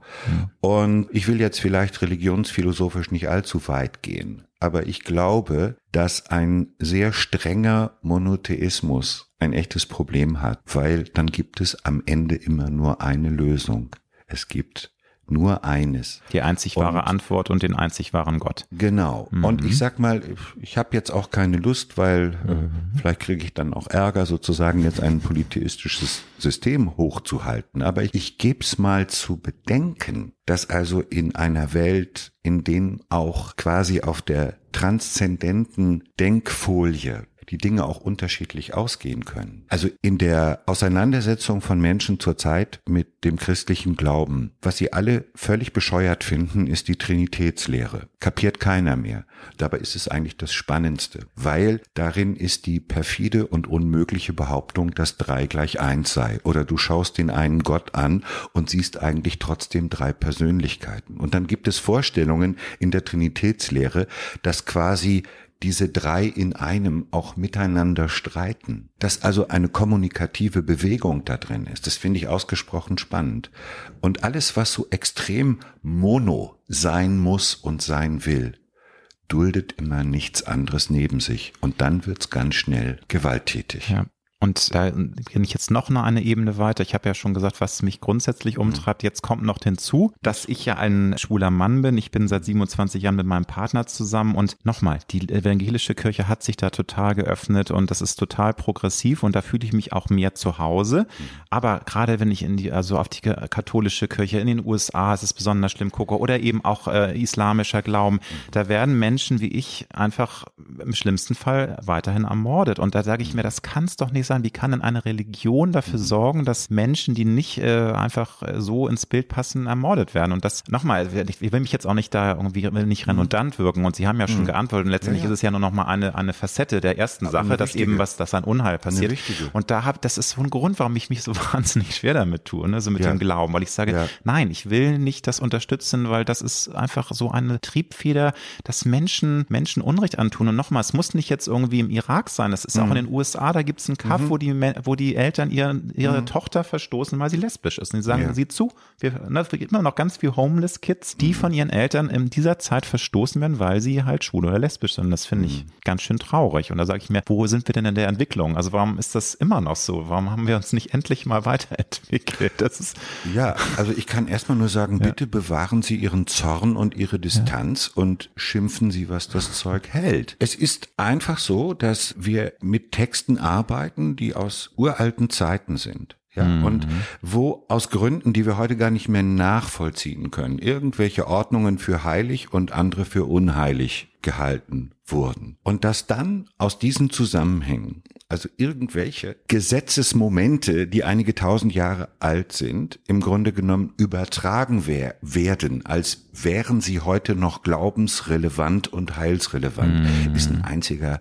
Und ich will jetzt vielleicht religionsphilosophisch nicht allzu weit gehen, aber ich glaube, dass ein sehr strenger Monotheismus ein echtes Problem hat, weil dann gibt es am Ende immer nur eine Lösung. Es gibt nur eines. Die einzig wahre und, Antwort und den einzig wahren Gott. Genau. Mhm. Und ich sag mal, ich habe jetzt auch keine Lust, weil äh, mhm. äh, vielleicht kriege ich dann auch Ärger, sozusagen jetzt ein polytheistisches System hochzuhalten. Aber ich, ich gebe es mal zu bedenken, dass also in einer Welt, in dem auch quasi auf der transzendenten Denkfolie die Dinge auch unterschiedlich ausgehen können. Also in der Auseinandersetzung von Menschen zurzeit mit dem christlichen Glauben, was sie alle völlig bescheuert finden, ist die Trinitätslehre. Kapiert keiner mehr. Dabei ist es eigentlich das Spannendste, weil darin ist die perfide und unmögliche Behauptung, dass drei gleich eins sei. Oder du schaust den einen Gott an und siehst eigentlich trotzdem drei Persönlichkeiten. Und dann gibt es Vorstellungen in der Trinitätslehre, dass quasi diese drei in einem auch miteinander streiten, dass also eine kommunikative Bewegung da drin ist. Das finde ich ausgesprochen spannend. Und alles, was so extrem mono sein muss und sein will, duldet immer nichts anderes neben sich. Und dann wird's ganz schnell gewalttätig. Ja. Und da bin ich jetzt noch eine Ebene weiter. Ich habe ja schon gesagt, was mich grundsätzlich mhm. umtreibt. Jetzt kommt noch hinzu, dass ich ja ein schwuler Mann bin. Ich bin seit 27 Jahren mit meinem Partner zusammen. Und nochmal, die evangelische Kirche hat sich da total geöffnet und das ist total progressiv und da fühle ich mich auch mehr zu Hause. Mhm. Aber gerade wenn ich in die, also auf die katholische Kirche in den USA, ist es besonders schlimm gucke oder eben auch äh, islamischer Glauben, mhm. da werden Menschen wie ich einfach im schlimmsten Fall weiterhin ermordet. Und da sage ich mir, das kann es doch nicht sein, wie kann denn eine Religion dafür mhm. sorgen, dass Menschen, die nicht äh, einfach äh, so ins Bild passen, ermordet werden? Und das, nochmal, ich will mich jetzt auch nicht da irgendwie nicht mhm. redundant wirken und Sie haben ja schon mhm. geantwortet und letztendlich ja, ja. ist es ja nur noch mal eine, eine Facette der ersten Aber Sache, dass eben was, dass ein Unheil passiert. Und da habe, das ist so ein Grund, warum ich mich so wahnsinnig schwer damit tue, ne, so mit ja. dem Glauben, weil ich sage, nein, ich will nicht das unterstützen, weil das ist einfach so eine Triebfeder, dass Menschen, Menschen Unrecht antun. Und nochmal, es muss nicht jetzt irgendwie im Irak sein, es ist mhm. auch in den USA, da gibt es einen Kaff, mhm. wo die, wo die Eltern ihre, ihre mhm. Tochter verstoßen, weil sie lesbisch ist. Und sie sagen, ja. sieh zu, wir, ne, es gibt immer noch ganz viele Homeless Kids, die mhm. von ihren Eltern in dieser Zeit verstoßen werden, weil sie halt schwul oder lesbisch sind. Das finde ich mhm. ganz schön traurig. Und da sage ich mir, wo sind wir denn in der Entwicklung? Also warum ist das immer noch so? Warum haben wir uns nicht endlich mal weiterentwickelt? Das ist ja, also ich kann erstmal nur sagen, ja. bitte bewahren Sie Ihren Zorn und Ihre Distanz ja. und schimpfen Sie, was das Zeug hält. Es ist einfach so, dass wir mit Texten arbeiten, die aus uralten Zeiten sind. Ja, mhm. und wo aus Gründen, die wir heute gar nicht mehr nachvollziehen können, irgendwelche Ordnungen für heilig und andere für unheilig gehalten wurden. Und dass dann aus diesen Zusammenhängen, also irgendwelche Gesetzesmomente, die einige tausend Jahre alt sind, im Grunde genommen übertragen wer werden, als wären sie heute noch glaubensrelevant und heilsrelevant, mhm. ist ein einziger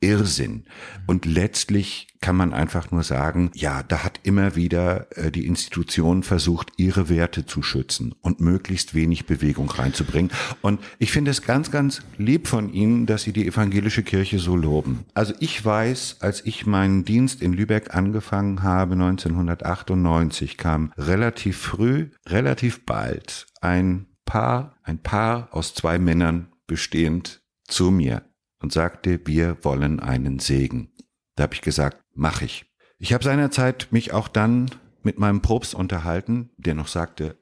Irrsinn. Und letztlich kann man einfach nur sagen, ja, da hat immer wieder äh, die Institution versucht, ihre Werte zu schützen und möglichst wenig Bewegung reinzubringen. Und ich finde es ganz, ganz lieb von Ihnen, dass Sie die evangelische Kirche so loben. Also ich weiß, als ich meinen Dienst in Lübeck angefangen habe, 1998, kam relativ früh, relativ bald ein Paar, ein Paar aus zwei Männern bestehend zu mir und sagte, wir wollen einen Segen. Da habe ich gesagt, mach ich. Ich habe seinerzeit mich auch dann mit meinem Propst unterhalten, der noch sagte,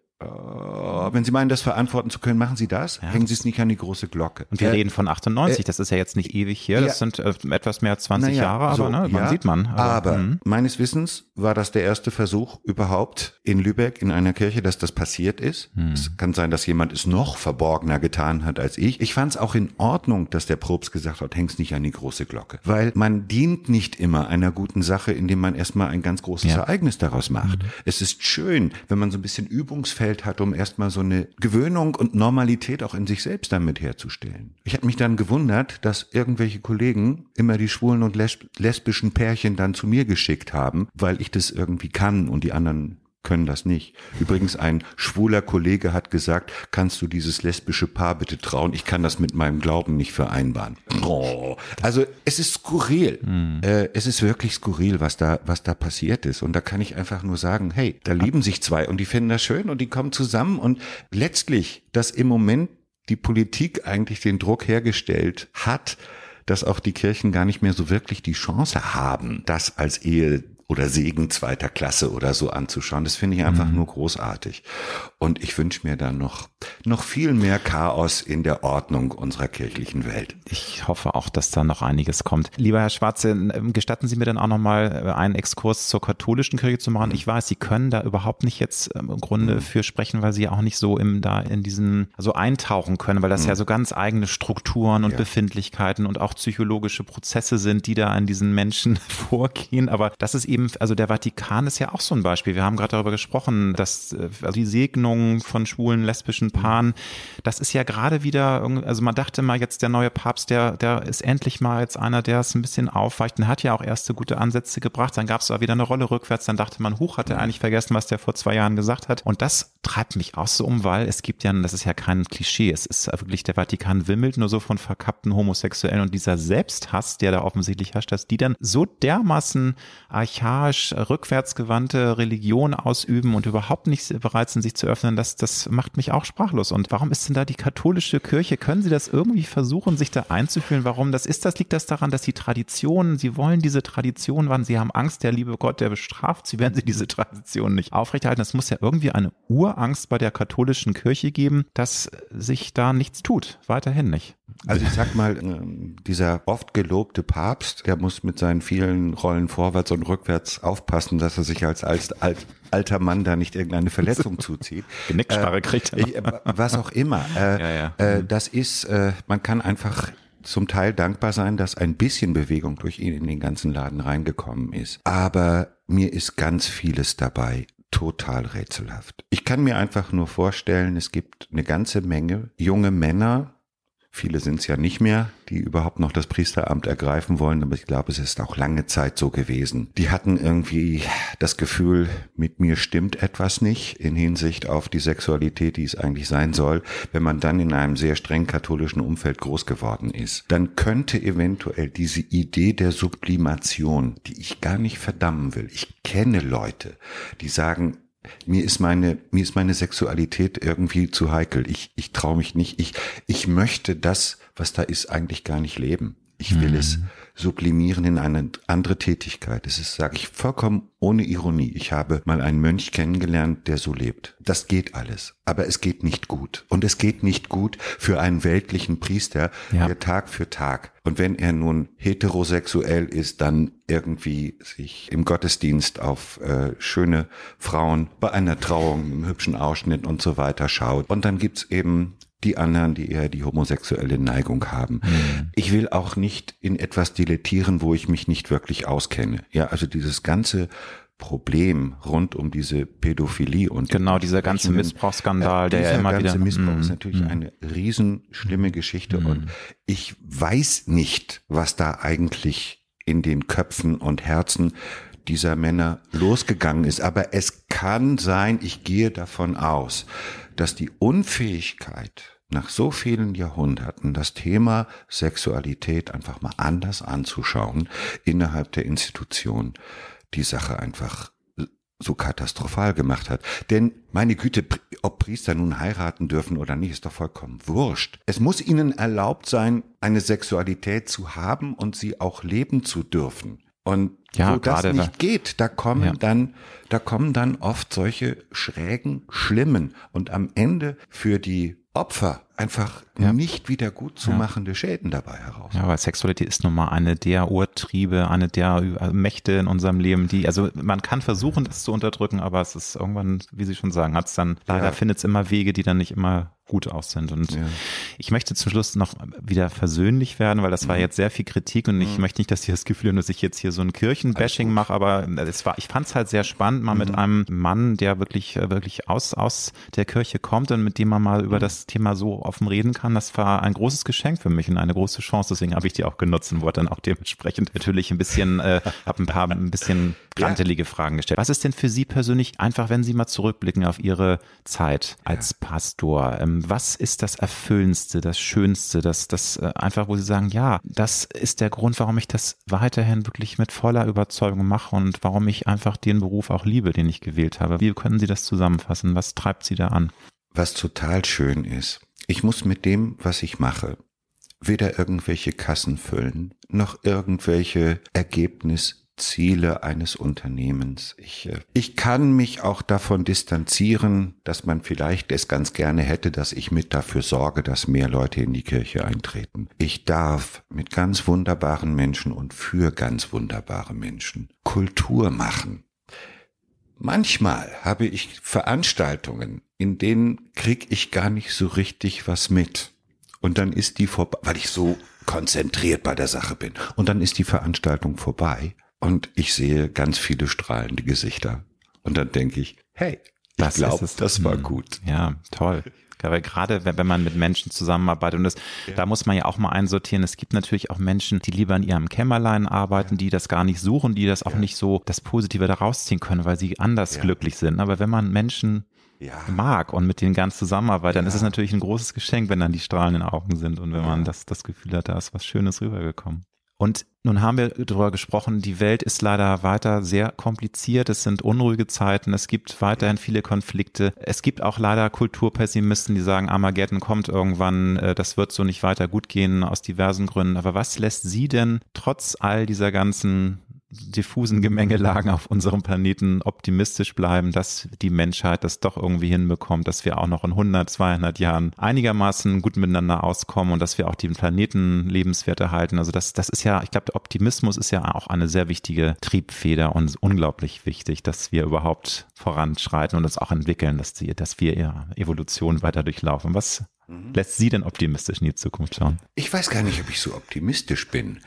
wenn Sie meinen, das verantworten zu können, machen Sie das. Ja. Hängen Sie es nicht an die große Glocke. Und wir äh, reden von 98, äh, das ist ja jetzt nicht ewig hier, das sind äh, etwas mehr als 20 ja, Jahre, aber so, ne, man sieht man. Aber, aber mhm. meines Wissens war das der erste Versuch überhaupt in Lübeck in einer Kirche, dass das passiert ist. Mhm. Es kann sein, dass jemand es noch verborgener getan hat als ich. Ich fand es auch in Ordnung, dass der Probst gesagt hat, häng's nicht an die große Glocke. Weil man dient nicht immer einer guten Sache, indem man erstmal ein ganz großes ja. Ereignis daraus macht. Mhm. Es ist schön, wenn man so ein bisschen Übungsfeld hat, um erstmal so eine Gewöhnung und Normalität auch in sich selbst damit herzustellen. Ich habe mich dann gewundert, dass irgendwelche Kollegen immer die schwulen und lesbischen Pärchen dann zu mir geschickt haben, weil ich das irgendwie kann und die anderen können das nicht. Übrigens, ein schwuler Kollege hat gesagt, kannst du dieses lesbische Paar bitte trauen? Ich kann das mit meinem Glauben nicht vereinbaren. Oh. Also es ist skurril. Mhm. Äh, es ist wirklich skurril, was da, was da passiert ist. Und da kann ich einfach nur sagen, hey, da lieben sich zwei und die finden das schön und die kommen zusammen und letztlich, dass im Moment die Politik eigentlich den Druck hergestellt hat, dass auch die Kirchen gar nicht mehr so wirklich die Chance haben, das als Ehe oder Segen zweiter Klasse oder so anzuschauen. Das finde ich einfach mhm. nur großartig. Und ich wünsche mir dann noch, noch viel mehr Chaos in der Ordnung unserer kirchlichen Welt. Ich hoffe auch, dass da noch einiges kommt. Lieber Herr Schwarze, ähm, gestatten Sie mir dann auch noch mal äh, einen Exkurs zur katholischen Kirche zu machen. Mhm. Ich weiß, Sie können da überhaupt nicht jetzt ähm, im Grunde mhm. für sprechen, weil Sie auch nicht so im, da in diesen, so eintauchen können, weil das ja mhm. so ganz eigene Strukturen und ja. Befindlichkeiten und auch psychologische Prozesse sind, die da an diesen Menschen vorgehen. Aber das ist eben, also der Vatikan ist ja auch so ein Beispiel. Wir haben gerade darüber gesprochen, dass äh, also die Segnung von schwulen, lesbischen Paaren, das ist ja gerade wieder, also man dachte mal jetzt der neue Papst, der, der ist endlich mal jetzt einer, der es ein bisschen aufweicht und hat ja auch erste gute Ansätze gebracht. Dann gab es aber wieder eine Rolle rückwärts, dann dachte man, huch, hat er eigentlich vergessen, was der vor zwei Jahren gesagt hat. Und das treibt mich auch so um, weil es gibt ja, das ist ja kein Klischee, es ist wirklich, der Vatikan wimmelt nur so von verkappten Homosexuellen und dieser Selbsthass, der da offensichtlich herrscht, dass die dann so dermaßen archaisch archaisch, rückwärtsgewandte Religion ausüben und überhaupt nicht bereit sind, sich zu öffnen, das, das macht mich auch sprachlos. Und warum ist denn da die katholische Kirche? Können Sie das irgendwie versuchen, sich da einzufühlen? Warum das ist das? Liegt das daran, dass die Traditionen, Sie wollen diese Tradition wann Sie haben Angst, der liebe Gott, der bestraft Sie, wenn Sie diese Tradition nicht aufrechterhalten. Es muss ja irgendwie eine Urangst bei der katholischen Kirche geben, dass sich da nichts tut. Weiterhin nicht. Also ich sag mal, ähm, dieser oft gelobte Papst, der muss mit seinen vielen Rollen vorwärts und rückwärts aufpassen, dass er sich als, als alt, alter Mann da nicht irgendeine Verletzung zuzieht. Genickstarre äh, kriegt er. Ich, was auch immer. Äh, ja, ja. Äh, mhm. das ist, äh, man kann einfach zum Teil dankbar sein, dass ein bisschen Bewegung durch ihn in den ganzen Laden reingekommen ist. Aber mir ist ganz vieles dabei total rätselhaft. Ich kann mir einfach nur vorstellen, es gibt eine ganze Menge junge Männer, Viele sind es ja nicht mehr, die überhaupt noch das Priesteramt ergreifen wollen, aber ich glaube, es ist auch lange Zeit so gewesen. Die hatten irgendwie das Gefühl, mit mir stimmt etwas nicht in Hinsicht auf die Sexualität, die es eigentlich sein soll. Wenn man dann in einem sehr streng katholischen Umfeld groß geworden ist, dann könnte eventuell diese Idee der Sublimation, die ich gar nicht verdammen will. Ich kenne Leute, die sagen, mir ist meine, mir ist meine Sexualität irgendwie zu heikel. Ich, ich traue mich nicht. Ich, ich möchte das, was da ist, eigentlich gar nicht leben. Ich will mhm. es sublimieren in eine andere Tätigkeit. Das ist, sage ich, vollkommen ohne Ironie. Ich habe mal einen Mönch kennengelernt, der so lebt. Das geht alles, aber es geht nicht gut. Und es geht nicht gut für einen weltlichen Priester, ja. der Tag für Tag. Und wenn er nun heterosexuell ist, dann irgendwie sich im Gottesdienst auf äh, schöne Frauen bei einer Trauung im hübschen Ausschnitt und so weiter schaut. Und dann gibt's eben die anderen, die eher die homosexuelle Neigung haben. Mhm. Ich will auch nicht in etwas dilettieren, wo ich mich nicht wirklich auskenne. Ja, also dieses ganze Problem rund um diese Pädophilie und genau dieser ganze Missbrauchsskandal, äh, der ja immer ganze wieder Missbrauch ist mhm. natürlich mm. eine riesen schlimme Geschichte mm. und ich weiß nicht, was da eigentlich in den Köpfen und Herzen dieser Männer losgegangen ist, aber es kann sein, ich gehe davon aus, dass die Unfähigkeit nach so vielen Jahrhunderten das Thema Sexualität einfach mal anders anzuschauen innerhalb der Institution die Sache einfach so katastrophal gemacht hat. Denn meine Güte, ob Priester nun heiraten dürfen oder nicht, ist doch vollkommen wurscht. Es muss ihnen erlaubt sein, eine Sexualität zu haben und sie auch leben zu dürfen. Und ja, wo das nicht geht, da kommen ja. dann, da kommen dann oft solche schrägen, schlimmen und am Ende für die Opfer einfach ja. nicht wieder gut zu machende Schäden dabei heraus. Ja, weil Sexualität ist nun mal eine der Urtriebe, eine der Mächte in unserem Leben, die, also man kann versuchen, das zu unterdrücken, aber es ist irgendwann, wie Sie schon sagen, hat es dann, leider findet es immer Wege, die dann nicht immer gut aus sind. Und ja. ich möchte zum Schluss noch wieder versöhnlich werden, weil das war mhm. jetzt sehr viel Kritik und ich mhm. möchte nicht, dass Sie das Gefühl haben, dass ich jetzt hier so ein Kirchenbashing mache, aber es war, ich fand es halt sehr spannend, mal mhm. mit einem Mann, der wirklich, wirklich aus, aus der Kirche kommt und mit dem man mal über mhm. das Thema so offen reden kann. Das war ein großes Geschenk für mich und eine große Chance. Deswegen habe ich die auch genutzt und wurde dann auch dementsprechend natürlich ein bisschen, äh, habe ein paar ein bisschen krantelige ja. Fragen gestellt. Was ist denn für Sie persönlich einfach, wenn Sie mal zurückblicken auf Ihre Zeit als. Pastor? Ähm, was ist das Erfüllendste, das Schönste, das, das äh, einfach, wo Sie sagen, ja, das ist der Grund, warum ich das weiterhin wirklich mit voller Überzeugung mache und warum ich einfach den Beruf auch liebe, den ich gewählt habe. Wie können Sie das zusammenfassen? Was treibt Sie da an? Was total schön ist, ich muss mit dem, was ich mache, weder irgendwelche Kassen füllen, noch irgendwelche Ergebnis Ziele eines Unternehmens. Ich, äh, ich kann mich auch davon distanzieren, dass man vielleicht es ganz gerne hätte, dass ich mit dafür sorge, dass mehr Leute in die Kirche eintreten. Ich darf mit ganz wunderbaren Menschen und für ganz wunderbare Menschen Kultur machen. Manchmal habe ich Veranstaltungen, in denen krieg ich gar nicht so richtig was mit. Und dann ist die vorbei, weil ich so konzentriert bei der Sache bin. Und dann ist die Veranstaltung vorbei und ich sehe ganz viele strahlende Gesichter. Und dann denke ich, hey, ich glaube, das war hm. gut. Ja, toll. Aber gerade wenn man mit Menschen zusammenarbeitet und das, ja. da muss man ja auch mal einsortieren. Es gibt natürlich auch Menschen, die lieber in ihrem Kämmerlein arbeiten, ja. die das gar nicht suchen, die das auch ja. nicht so das Positive daraus ziehen können, weil sie anders glücklich sind. Aber wenn man Menschen mag und mit denen ganz zusammenarbeitet, dann ist es natürlich ein großes Geschenk, wenn dann die strahlenden Augen sind und wenn man das, das Gefühl hat, da ist was Schönes rübergekommen. Und nun haben wir darüber gesprochen, die Welt ist leider weiter sehr kompliziert. Es sind unruhige Zeiten. Es gibt weiterhin viele Konflikte. Es gibt auch leider Kulturpessimisten, die sagen, Armageddon kommt irgendwann. Äh, das wird so nicht weiter gut gehen aus diversen Gründen. Aber was lässt Sie denn trotz all dieser ganzen diffusen Gemengelagen auf unserem Planeten optimistisch bleiben, dass die Menschheit das doch irgendwie hinbekommt, dass wir auch noch in 100, 200 Jahren einigermaßen gut miteinander auskommen und dass wir auch den Planeten lebenswert erhalten. Also das, das ist ja, ich glaube, der Optimismus ist ja auch eine sehr wichtige Triebfeder und unglaublich wichtig, dass wir überhaupt voranschreiten und uns auch entwickeln, dass, die, dass wir ja Evolution weiter durchlaufen. Was mhm. lässt Sie denn optimistisch in die Zukunft schauen? Ich weiß gar nicht, ob ich so optimistisch bin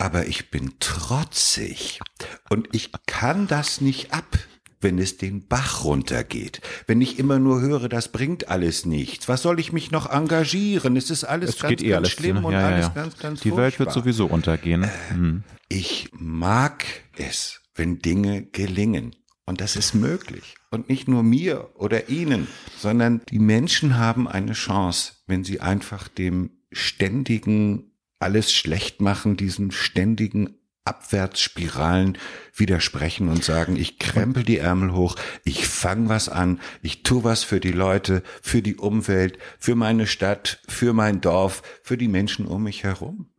aber ich bin trotzig und ich kann das nicht ab, wenn es den Bach runtergeht. Wenn ich immer nur höre, das bringt alles nichts. Was soll ich mich noch engagieren? Es ist alles es ganz, ganz alles schlimm ne? und ja, alles ja. ganz, ganz Die furchtbar. Welt wird sowieso untergehen. Äh, hm. Ich mag es, wenn Dinge gelingen. Und das ist möglich. Und nicht nur mir oder Ihnen, sondern die Menschen haben eine Chance, wenn sie einfach dem ständigen alles schlecht machen, diesen ständigen Abwärtsspiralen widersprechen und sagen, ich krempel die Ärmel hoch, ich fang was an, ich tu was für die Leute, für die Umwelt, für meine Stadt, für mein Dorf, für die Menschen um mich herum.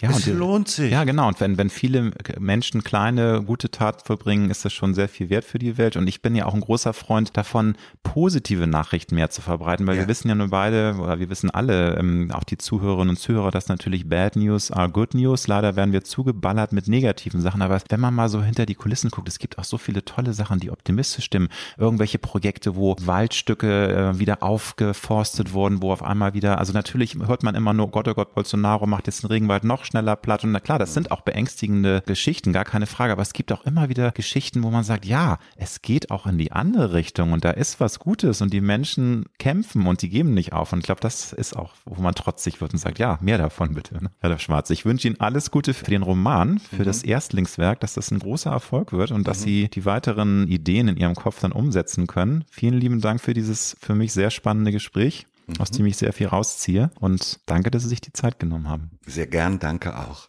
Ja, es lohnt sich. Ja, genau. Und wenn, wenn viele Menschen kleine, gute Taten vollbringen, ist das schon sehr viel wert für die Welt. Und ich bin ja auch ein großer Freund davon, positive Nachrichten mehr zu verbreiten, weil ja. wir wissen ja nur beide, oder wir wissen alle, ähm, auch die Zuhörerinnen und Zuhörer, dass natürlich Bad News are Good News. Leider werden wir zugeballert mit negativen Sachen. Aber wenn man mal so hinter die Kulissen guckt, es gibt auch so viele tolle Sachen, die optimistisch stimmen. Irgendwelche Projekte, wo Waldstücke äh, wieder aufgeforstet wurden, wo auf einmal wieder, also natürlich hört man immer nur, Gott, oh Gott, Bolsonaro macht jetzt den Regenwald noch schneller platt. Und na klar, das sind auch beängstigende Geschichten, gar keine Frage. Aber es gibt auch immer wieder Geschichten, wo man sagt, ja, es geht auch in die andere Richtung und da ist was Gutes und die Menschen kämpfen und die geben nicht auf. Und ich glaube, das ist auch, wo man trotzig wird und sagt, ja, mehr davon bitte, ne? Herr Schwarz. Ich wünsche Ihnen alles Gute für den Roman, für mhm. das Erstlingswerk, dass das ein großer Erfolg wird und dass mhm. Sie die weiteren Ideen in Ihrem Kopf dann umsetzen können. Vielen lieben Dank für dieses für mich sehr spannende Gespräch aus dem ich sehr viel rausziehe. Und danke, dass Sie sich die Zeit genommen haben. Sehr gern, danke auch.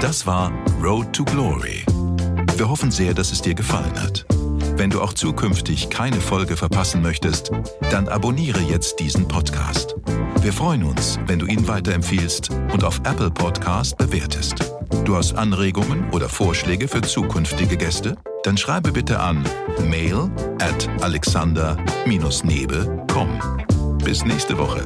Das war Road to Glory. Wir hoffen sehr, dass es dir gefallen hat. Wenn du auch zukünftig keine Folge verpassen möchtest, dann abonniere jetzt diesen Podcast. Wir freuen uns, wenn du ihn weiterempfiehlst und auf Apple Podcast bewertest. Du hast Anregungen oder Vorschläge für zukünftige Gäste? Dann schreibe bitte an mail at alexander-nebe.com. Bis nächste Woche.